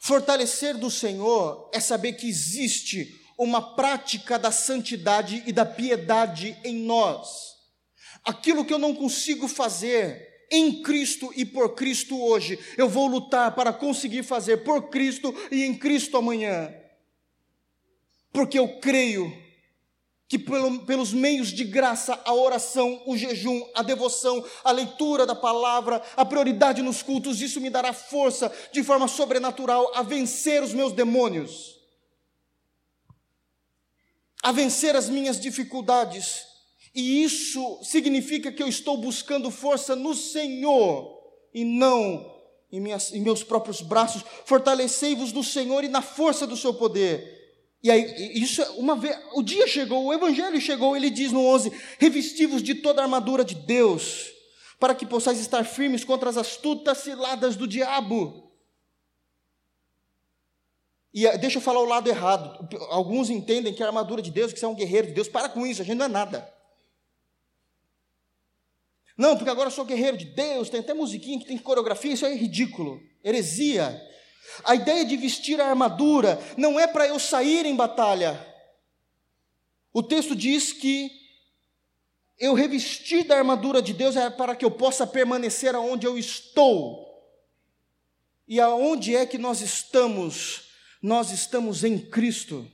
Fortalecer do Senhor é saber que existe uma prática da santidade e da piedade em nós. Aquilo que eu não consigo fazer em Cristo e por Cristo hoje, eu vou lutar para conseguir fazer por Cristo e em Cristo amanhã. Porque eu creio que pelo, pelos meios de graça, a oração, o jejum, a devoção, a leitura da palavra, a prioridade nos cultos, isso me dará força de forma sobrenatural a vencer os meus demônios a vencer as minhas dificuldades. E isso significa que eu estou buscando força no Senhor e não em, minhas, em meus próprios braços. Fortalecei-vos no Senhor e na força do seu poder. E aí, isso é uma vez, o dia chegou, o evangelho chegou, ele diz no 11: revestivos de toda a armadura de Deus, para que possais estar firmes contra as astutas ciladas do diabo. E eh, deixa eu falar o lado errado. Alguns entendem que a armadura de Deus, que você é um guerreiro de Deus, para com isso, a gente não é nada. Não, porque agora eu sou guerreiro de Deus, tem até musiquinha que tem coreografia, isso é ridículo, heresia. A ideia de vestir a armadura não é para eu sair em batalha. O texto diz que eu revestir da armadura de Deus é para que eu possa permanecer aonde eu estou. E aonde é que nós estamos? nós estamos em Cristo.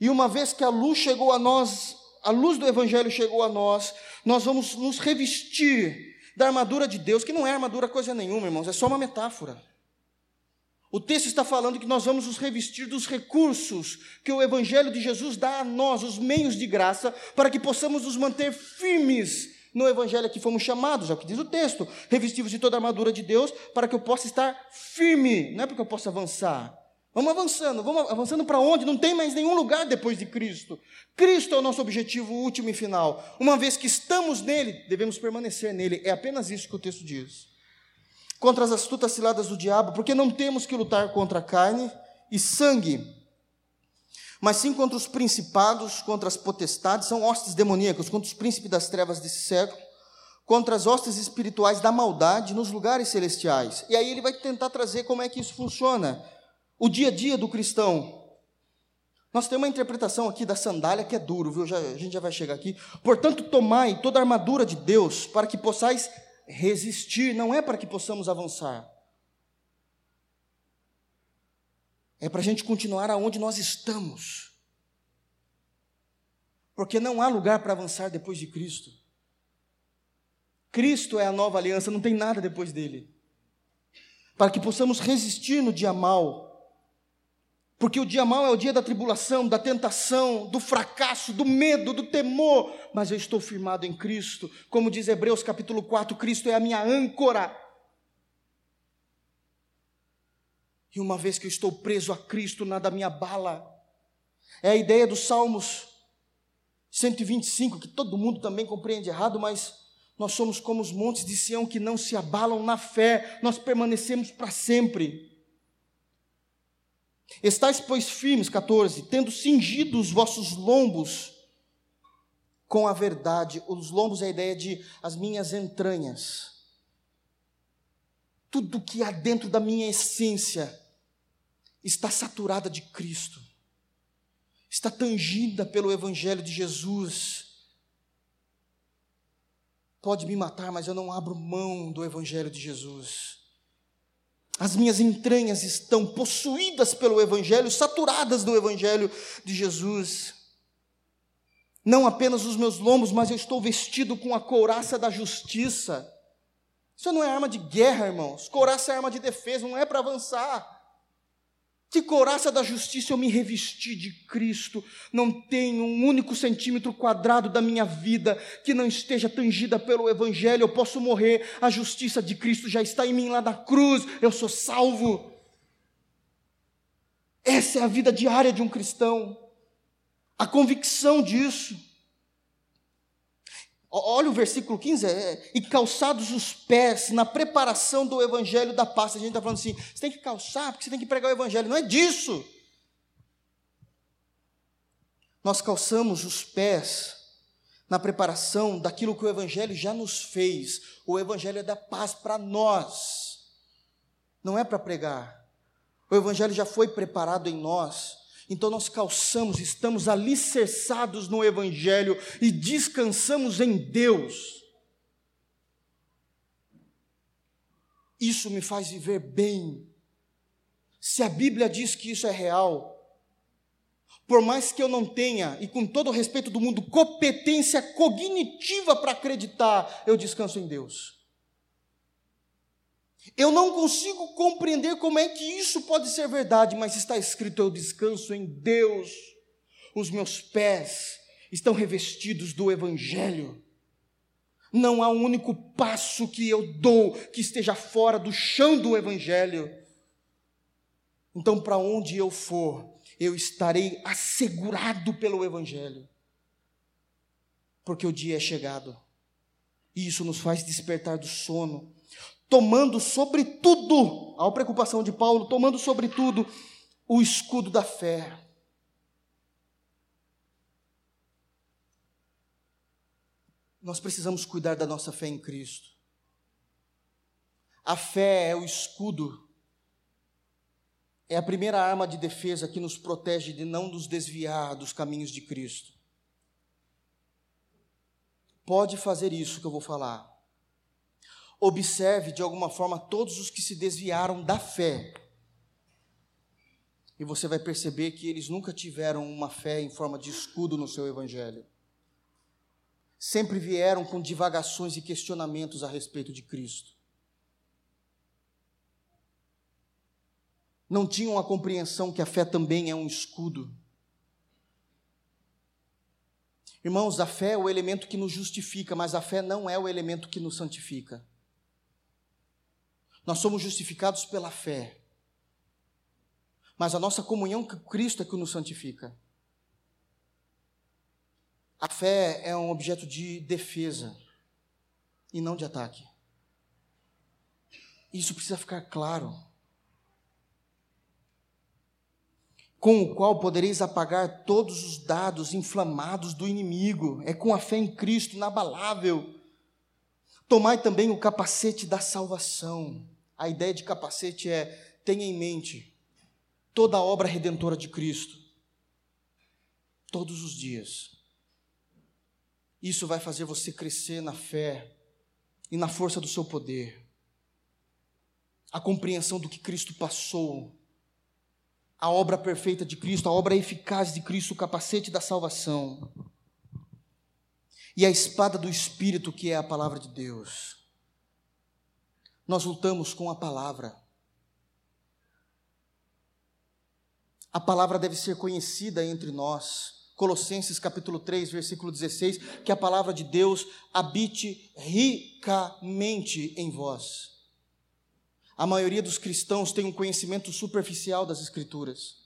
E uma vez que a luz chegou a nós, a luz do Evangelho chegou a nós, nós vamos nos revestir da armadura de Deus, que não é armadura coisa nenhuma, irmãos, é só uma metáfora. O texto está falando que nós vamos nos revestir dos recursos que o Evangelho de Jesus dá a nós, os meios de graça, para que possamos nos manter firmes no evangelho que fomos chamados, é o que diz o texto, revestivos de toda a armadura de Deus, para que eu possa estar firme, não é porque eu possa avançar. Vamos avançando, vamos avançando para onde? Não tem mais nenhum lugar depois de Cristo. Cristo é o nosso objetivo último e final. Uma vez que estamos nele, devemos permanecer nele. É apenas isso que o texto diz. contra as astutas ciladas do diabo, porque não temos que lutar contra carne e sangue, mas sim contra os principados, contra as potestades, são hostes demoníacos, contra os príncipes das trevas desse século, contra as hostes espirituais da maldade nos lugares celestiais. E aí ele vai tentar trazer como é que isso funciona, o dia a dia do cristão. Nós temos uma interpretação aqui da sandália que é duro, viu? Já, a gente já vai chegar aqui. Portanto, tomai toda a armadura de Deus para que possais resistir, não é para que possamos avançar. É para a gente continuar aonde nós estamos. Porque não há lugar para avançar depois de Cristo. Cristo é a nova aliança, não tem nada depois dele. Para que possamos resistir no dia mal. Porque o dia mal é o dia da tribulação, da tentação, do fracasso, do medo, do temor. Mas eu estou firmado em Cristo. Como diz Hebreus capítulo 4, Cristo é a minha âncora. E uma vez que eu estou preso a Cristo, nada me abala. É a ideia dos Salmos 125, que todo mundo também compreende errado, mas nós somos como os montes de Sião que não se abalam na fé, nós permanecemos para sempre. Estais, pois, firmes, 14, tendo cingido os vossos lombos com a verdade. Os lombos é a ideia de as minhas entranhas. Tudo que há dentro da minha essência está saturada de Cristo, está tangida pelo Evangelho de Jesus. Pode me matar, mas eu não abro mão do Evangelho de Jesus. As minhas entranhas estão possuídas pelo Evangelho, saturadas do Evangelho de Jesus. Não apenas os meus lombos, mas eu estou vestido com a couraça da justiça. Isso não é arma de guerra, irmãos. Couraça é arma de defesa, não é para avançar. Que coraça da justiça eu me revesti de Cristo. Não tenho um único centímetro quadrado da minha vida que não esteja tangida pelo Evangelho. Eu posso morrer, a justiça de Cristo já está em mim lá na cruz. Eu sou salvo. Essa é a vida diária de um cristão. A convicção disso. Olha o versículo 15, é, e calçados os pés na preparação do evangelho da paz. A gente está falando assim, você tem que calçar porque você tem que pregar o evangelho. Não é disso. Nós calçamos os pés na preparação daquilo que o evangelho já nos fez. O evangelho é da paz para nós, não é para pregar. O evangelho já foi preparado em nós então nós calçamos, estamos alicerçados no Evangelho e descansamos em Deus. Isso me faz viver bem. Se a Bíblia diz que isso é real, por mais que eu não tenha, e com todo o respeito do mundo, competência cognitiva para acreditar, eu descanso em Deus. Eu não consigo compreender como é que isso pode ser verdade, mas está escrito: eu descanso em Deus, os meus pés estão revestidos do Evangelho. Não há um único passo que eu dou que esteja fora do chão do Evangelho. Então, para onde eu for, eu estarei assegurado pelo Evangelho, porque o dia é chegado, e isso nos faz despertar do sono tomando sobre tudo, a preocupação de Paulo, tomando sobre tudo o escudo da fé. Nós precisamos cuidar da nossa fé em Cristo. A fé é o escudo, é a primeira arma de defesa que nos protege de não nos desviar dos caminhos de Cristo. Pode fazer isso que eu vou falar. Observe de alguma forma todos os que se desviaram da fé. E você vai perceber que eles nunca tiveram uma fé em forma de escudo no seu evangelho. Sempre vieram com divagações e questionamentos a respeito de Cristo. Não tinham a compreensão que a fé também é um escudo. Irmãos, a fé é o elemento que nos justifica, mas a fé não é o elemento que nos santifica. Nós somos justificados pela fé. Mas a nossa comunhão com Cristo é que nos santifica. A fé é um objeto de defesa e não de ataque. Isso precisa ficar claro. Com o qual podereis apagar todos os dados inflamados do inimigo. É com a fé em Cristo inabalável. Tomai também o capacete da salvação. A ideia de capacete é: tenha em mente toda a obra redentora de Cristo. Todos os dias. Isso vai fazer você crescer na fé e na força do seu poder. A compreensão do que Cristo passou, a obra perfeita de Cristo, a obra eficaz de Cristo, o capacete da salvação. E a espada do Espírito, que é a palavra de Deus. Nós lutamos com a palavra. A palavra deve ser conhecida entre nós. Colossenses capítulo 3, versículo 16, que a palavra de Deus habite ricamente em vós. A maioria dos cristãos tem um conhecimento superficial das Escrituras,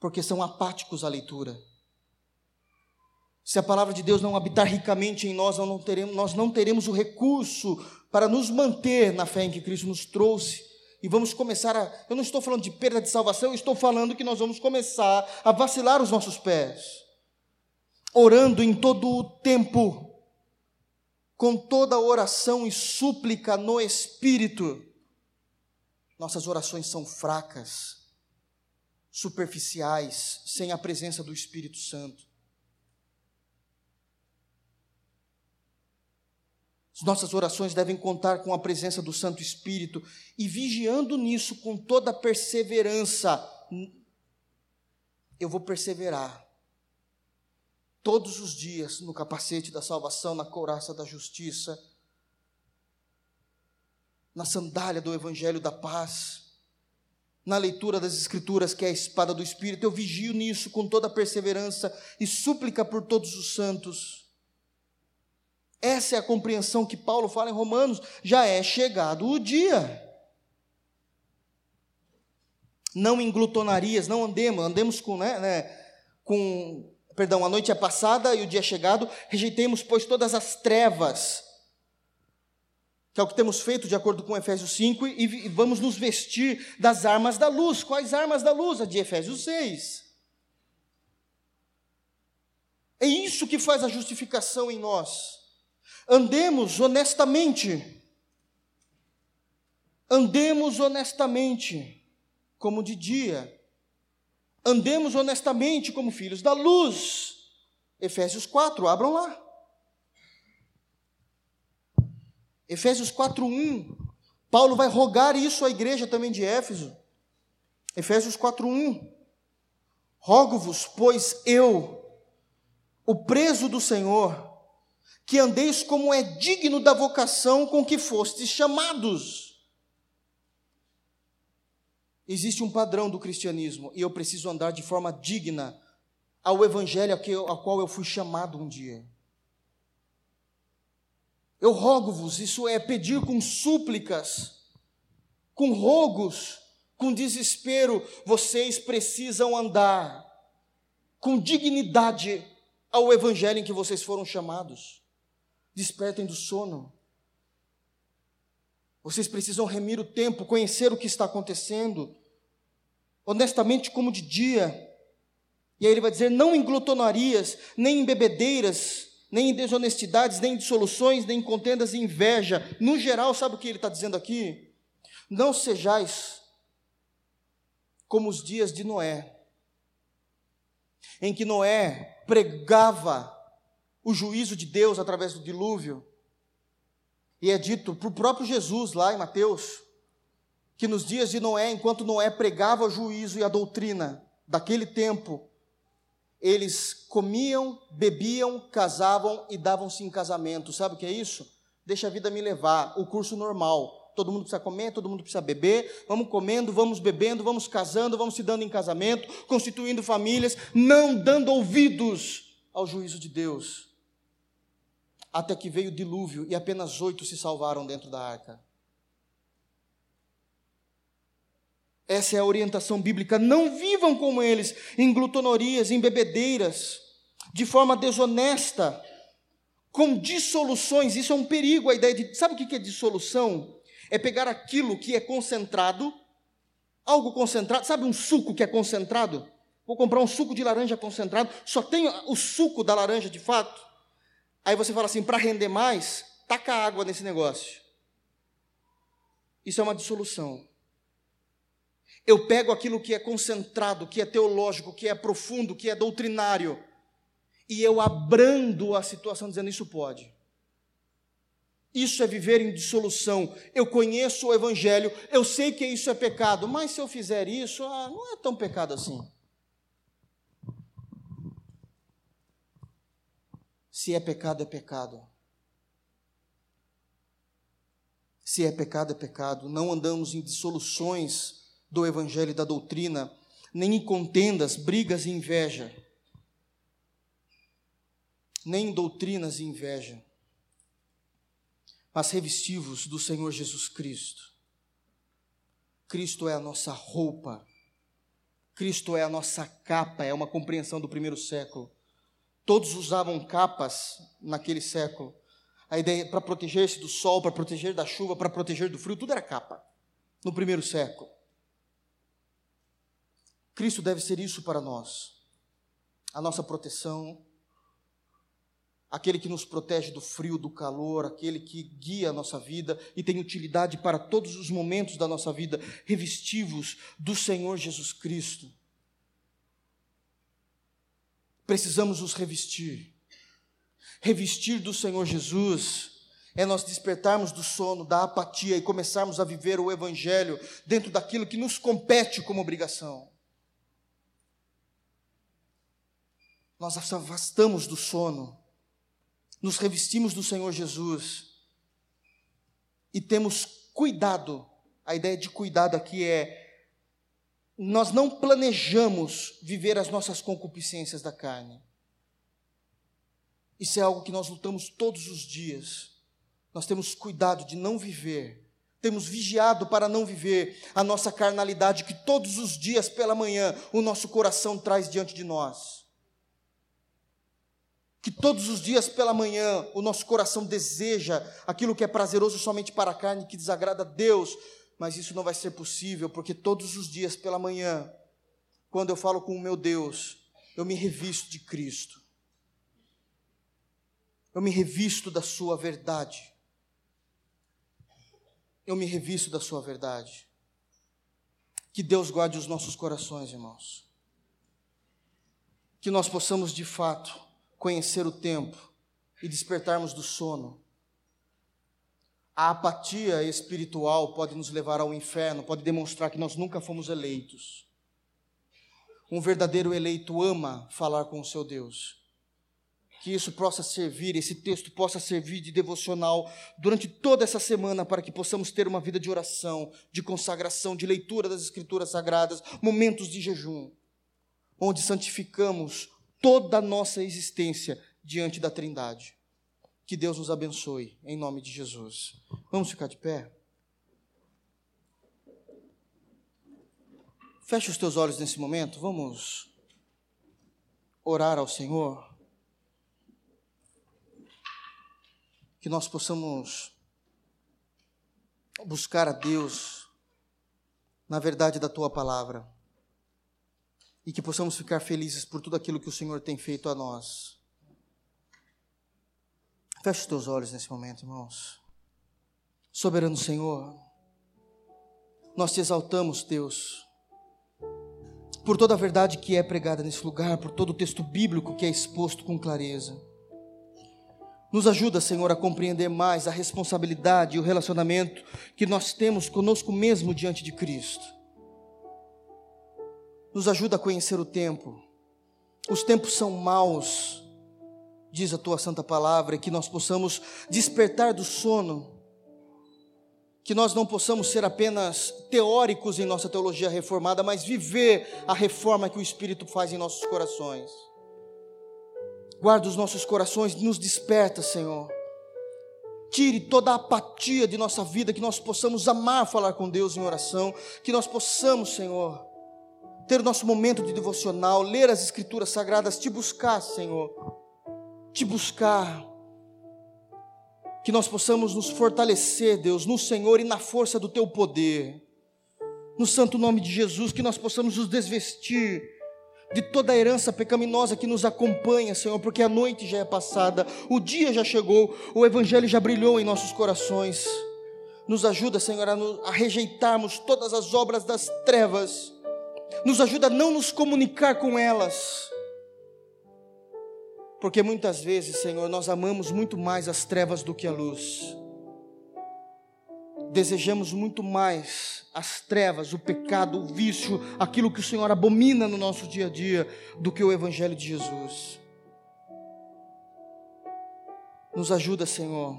porque são apáticos à leitura. Se a palavra de Deus não habitar ricamente em nós, nós não teremos, nós não teremos o recurso para nos manter na fé em que Cristo nos trouxe e vamos começar a. Eu não estou falando de perda de salvação, eu estou falando que nós vamos começar a vacilar os nossos pés, orando em todo o tempo, com toda oração e súplica no Espírito. Nossas orações são fracas, superficiais, sem a presença do Espírito Santo. As nossas orações devem contar com a presença do Santo Espírito e vigiando nisso com toda perseverança. Eu vou perseverar todos os dias no capacete da salvação, na couraça da justiça, na sandália do evangelho da paz, na leitura das Escrituras, que é a espada do Espírito. Eu vigio nisso com toda perseverança e súplica por todos os santos essa é a compreensão que Paulo fala em Romanos. Já é chegado o dia. Não em glutonarias, não andemos, andemos com, né, né, com, perdão, a noite é passada e o dia é chegado, rejeitemos, pois, todas as trevas, que é o que temos feito de acordo com Efésios 5, e, e vamos nos vestir das armas da luz. Quais armas da luz? A de Efésios 6. É isso que faz a justificação em nós. Andemos honestamente. Andemos honestamente, como de dia. Andemos honestamente como filhos da luz. Efésios 4, abram lá. Efésios 4:1. Paulo vai rogar isso à igreja também de Éfeso. Efésios 4:1. Rogo-vos, pois eu, o preso do Senhor, que andeis como é digno da vocação com que fostes chamados. Existe um padrão do cristianismo e eu preciso andar de forma digna ao evangelho a qual eu fui chamado um dia. Eu rogo-vos, isso é pedir com súplicas, com rogos, com desespero, vocês precisam andar com dignidade ao evangelho em que vocês foram chamados despertem do sono. Vocês precisam remir o tempo, conhecer o que está acontecendo, honestamente, como de dia. E aí ele vai dizer: não em glutonarias, nem em bebedeiras, nem em desonestidades, nem em dissoluções, nem em contendas e inveja. No geral, sabe o que ele está dizendo aqui? Não sejais como os dias de Noé, em que Noé pregava o juízo de Deus através do dilúvio. E é dito para o próprio Jesus lá em Mateus, que nos dias de Noé, enquanto Noé pregava o juízo e a doutrina daquele tempo, eles comiam, bebiam, casavam e davam-se em casamento. Sabe o que é isso? Deixa a vida me levar, o curso normal. Todo mundo precisa comer, todo mundo precisa beber. Vamos comendo, vamos bebendo, vamos casando, vamos se dando em casamento, constituindo famílias, não dando ouvidos ao juízo de Deus até que veio o dilúvio e apenas oito se salvaram dentro da arca. Essa é a orientação bíblica. Não vivam como eles, em glutonorias, em bebedeiras, de forma desonesta, com dissoluções. Isso é um perigo, a ideia de. Sabe o que é dissolução? é pegar aquilo que é concentrado, algo concentrado, sabe um suco que é concentrado? Vou comprar um suco de laranja concentrado, só tem o suco da laranja de fato. Aí você fala assim: para render mais, taca água nesse negócio. Isso é uma dissolução. Eu pego aquilo que é concentrado, que é teológico, que é profundo, que é doutrinário, e eu abrando a situação dizendo: Isso pode. Isso é viver em dissolução. Eu conheço o Evangelho, eu sei que isso é pecado, mas se eu fizer isso, ah, não é tão pecado assim. Se é pecado, é pecado. Se é pecado, é pecado. Não andamos em dissoluções do Evangelho e da doutrina, nem em contendas, brigas e inveja. Nem em doutrinas e inveja mas revestivos do Senhor Jesus Cristo. Cristo é a nossa roupa, Cristo é a nossa capa, é uma compreensão do primeiro século. Todos usavam capas naquele século. A ideia para proteger-se do sol, para proteger da chuva, para proteger do frio, tudo era capa no primeiro século. Cristo deve ser isso para nós. A nossa proteção, aquele que nos protege do frio, do calor, aquele que guia a nossa vida e tem utilidade para todos os momentos da nossa vida, revestivos do Senhor Jesus Cristo. Precisamos nos revestir. Revestir do Senhor Jesus é nós despertarmos do sono, da apatia e começarmos a viver o Evangelho dentro daquilo que nos compete como obrigação. Nós afastamos do sono nos revestimos do Senhor Jesus e temos cuidado. A ideia de cuidado aqui é nós não planejamos viver as nossas concupiscências da carne. Isso é algo que nós lutamos todos os dias. Nós temos cuidado de não viver, temos vigiado para não viver a nossa carnalidade que todos os dias pela manhã o nosso coração traz diante de nós que todos os dias pela manhã o nosso coração deseja aquilo que é prazeroso somente para a carne, que desagrada a Deus, mas isso não vai ser possível, porque todos os dias pela manhã, quando eu falo com o meu Deus, eu me revisto de Cristo, eu me revisto da Sua verdade, eu me revisto da Sua verdade. Que Deus guarde os nossos corações, irmãos. Que nós possamos de fato conhecer o tempo e despertarmos do sono. A apatia espiritual pode nos levar ao inferno, pode demonstrar que nós nunca fomos eleitos. Um verdadeiro eleito ama falar com o seu Deus. Que isso possa servir, esse texto possa servir de devocional durante toda essa semana, para que possamos ter uma vida de oração, de consagração, de leitura das Escrituras Sagradas, momentos de jejum, onde santificamos toda a nossa existência diante da Trindade. Que Deus nos abençoe, em nome de Jesus. Vamos ficar de pé? Feche os teus olhos nesse momento, vamos orar ao Senhor. Que nós possamos buscar a Deus na verdade da tua palavra e que possamos ficar felizes por tudo aquilo que o Senhor tem feito a nós. Feche os teus olhos nesse momento, irmãos. Soberano Senhor, nós te exaltamos, Deus, por toda a verdade que é pregada nesse lugar, por todo o texto bíblico que é exposto com clareza. Nos ajuda, Senhor, a compreender mais a responsabilidade e o relacionamento que nós temos conosco mesmo diante de Cristo. Nos ajuda a conhecer o tempo. Os tempos são maus, diz a tua santa palavra, que nós possamos despertar do sono, que nós não possamos ser apenas teóricos em nossa teologia reformada, mas viver a reforma que o Espírito faz em nossos corações. Guarda os nossos corações, nos desperta, Senhor. Tire toda a apatia de nossa vida, que nós possamos amar falar com Deus em oração, que nós possamos, Senhor, ter o nosso momento de devocional, ler as Escrituras Sagradas, te buscar, Senhor, te buscar. que nós possamos nos fortalecer, Deus, no Senhor e na força do Teu poder. No santo nome de Jesus, que nós possamos nos desvestir de toda a herança pecaminosa que nos acompanha, Senhor, porque a noite já é passada, o dia já chegou, o Evangelho já brilhou em nossos corações. Nos ajuda, Senhor, a, a rejeitarmos todas as obras das trevas, nos ajuda a não nos comunicar com elas, porque muitas vezes, Senhor, nós amamos muito mais as trevas do que a luz. Desejamos muito mais as trevas, o pecado, o vício, aquilo que o Senhor abomina no nosso dia a dia, do que o Evangelho de Jesus. Nos ajuda, Senhor,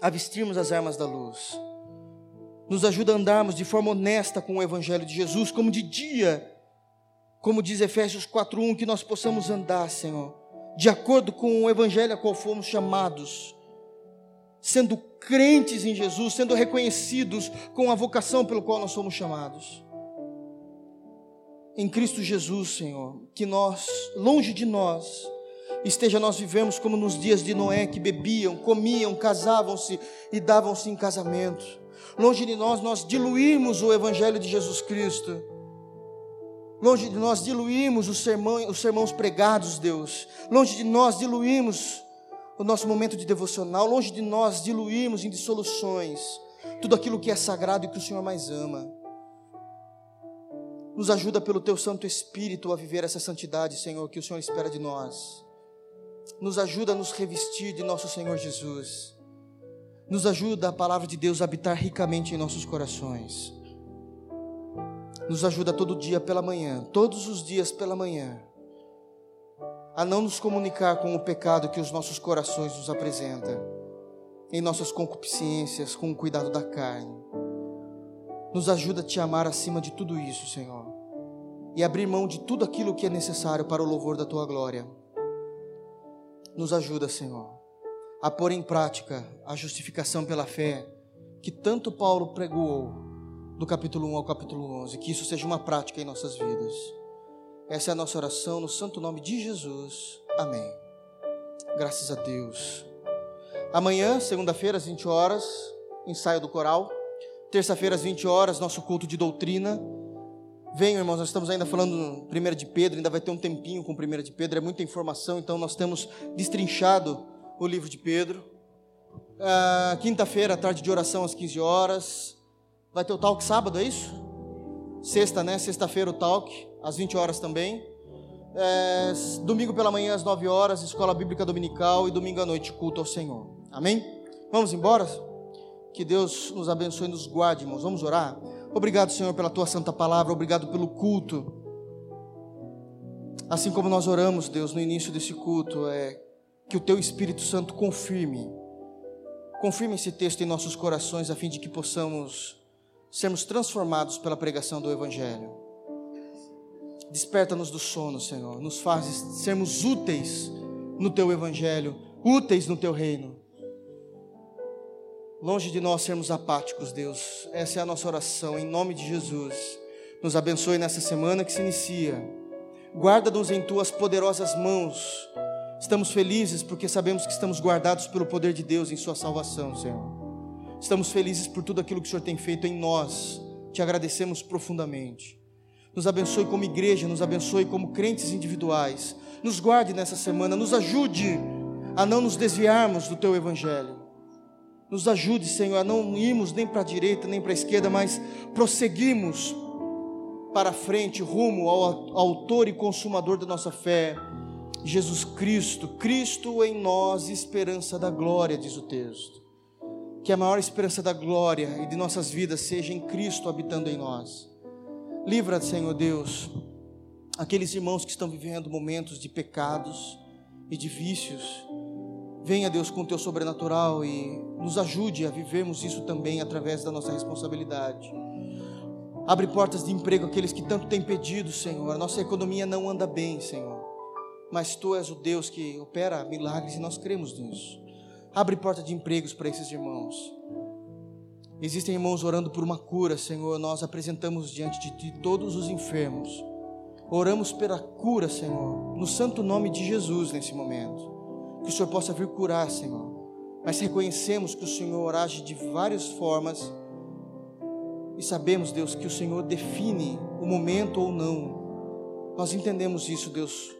a vestirmos as armas da luz. Nos ajuda a andarmos de forma honesta com o Evangelho de Jesus, como de dia, como diz Efésios 4:1, que nós possamos andar, Senhor, de acordo com o evangelho a qual fomos chamados, sendo crentes em Jesus, sendo reconhecidos com a vocação pelo qual nós somos chamados. Em Cristo Jesus, Senhor, que nós, longe de nós, esteja nós vivemos como nos dias de Noé, que bebiam, comiam, casavam-se e davam-se em casamento. Longe de nós, nós diluímos o Evangelho de Jesus Cristo Longe de nós diluirmos os sermões, os sermãos pregados, Deus. Longe de nós diluirmos o nosso momento de devocional. Longe de nós diluirmos em dissoluções tudo aquilo que é sagrado e que o Senhor mais ama. Nos ajuda pelo Teu Santo Espírito a viver essa santidade, Senhor, que o Senhor espera de nós. Nos ajuda a nos revestir de nosso Senhor Jesus. Nos ajuda a palavra de Deus a habitar ricamente em nossos corações nos ajuda todo dia pela manhã, todos os dias pela manhã, a não nos comunicar com o pecado que os nossos corações nos apresentam, em nossas concupiscências, com o cuidado da carne. Nos ajuda a te amar acima de tudo isso, Senhor, e abrir mão de tudo aquilo que é necessário para o louvor da tua glória. Nos ajuda, Senhor, a pôr em prática a justificação pela fé que tanto Paulo pregou do capítulo 1 ao capítulo 11, que isso seja uma prática em nossas vidas. Essa é a nossa oração no santo nome de Jesus. Amém. Graças a Deus. Amanhã, segunda-feira, às 20 horas, ensaio do coral. Terça-feira, às 20 horas, nosso culto de doutrina. Venham, irmãos, nós estamos ainda falando primeira de Pedro, ainda vai ter um tempinho com primeira de Pedro, é muita informação, então nós temos destrinchado o livro de Pedro. Ah, Quinta-feira, tarde de oração às 15 horas. Vai ter o talk sábado, é isso? Sexta, né? Sexta-feira o talk, às 20 horas também. É, domingo pela manhã às 9 horas, escola bíblica dominical e domingo à noite culto ao Senhor. Amém? Vamos embora? Que Deus nos abençoe e nos guarde, irmãos. Vamos orar? Obrigado, Senhor, pela tua santa palavra, obrigado pelo culto. Assim como nós oramos, Deus, no início desse culto, é que o teu Espírito Santo confirme, confirme esse texto em nossos corações, a fim de que possamos sermos transformados pela pregação do Evangelho. Desperta-nos do sono, Senhor. Nos faz sermos úteis no Teu Evangelho, úteis no Teu reino. Longe de nós sermos apáticos, Deus. Essa é a nossa oração, em nome de Jesus. Nos abençoe nessa semana que se inicia. Guarda-nos em Tuas poderosas mãos. Estamos felizes porque sabemos que estamos guardados pelo poder de Deus em Sua salvação, Senhor. Estamos felizes por tudo aquilo que o Senhor tem feito em nós. Te agradecemos profundamente. Nos abençoe como igreja, nos abençoe como crentes individuais. Nos guarde nessa semana, nos ajude a não nos desviarmos do teu evangelho. Nos ajude, Senhor, a não irmos nem para a direita nem para a esquerda, mas prosseguimos para frente, rumo ao autor e consumador da nossa fé, Jesus Cristo. Cristo em nós, esperança da glória, diz o texto que a maior esperança da glória e de nossas vidas seja em Cristo habitando em nós. Livra, Senhor Deus, aqueles irmãos que estão vivendo momentos de pecados e de vícios. Venha, Deus, com o teu sobrenatural e nos ajude a vivermos isso também através da nossa responsabilidade. Abre portas de emprego àqueles que tanto têm pedido, Senhor. A nossa economia não anda bem, Senhor. Mas tu és o Deus que opera milagres e nós cremos nisso. Abre porta de empregos para esses irmãos. Existem irmãos orando por uma cura, Senhor. Nós apresentamos diante de Ti todos os enfermos. Oramos pela cura, Senhor, no santo nome de Jesus nesse momento. Que o Senhor possa vir curar, Senhor. mas reconhecemos que o Senhor age de várias formas e sabemos, Deus, que o Senhor define o momento ou não. Nós entendemos isso, Deus.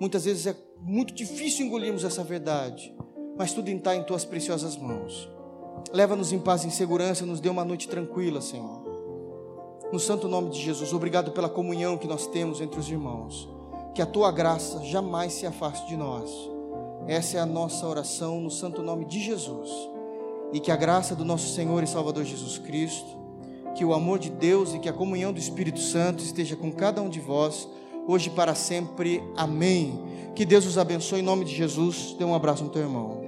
Muitas vezes é muito difícil engolirmos essa verdade, mas tudo está em tuas preciosas mãos. Leva-nos em paz e em segurança, nos dê uma noite tranquila, Senhor. No santo nome de Jesus, obrigado pela comunhão que nós temos entre os irmãos. Que a tua graça jamais se afaste de nós. Essa é a nossa oração no santo nome de Jesus. E que a graça do nosso Senhor e Salvador Jesus Cristo, que o amor de Deus e que a comunhão do Espírito Santo esteja com cada um de vós, hoje e para sempre. Amém. Que Deus os abençoe em nome de Jesus. Dê um abraço no teu irmão.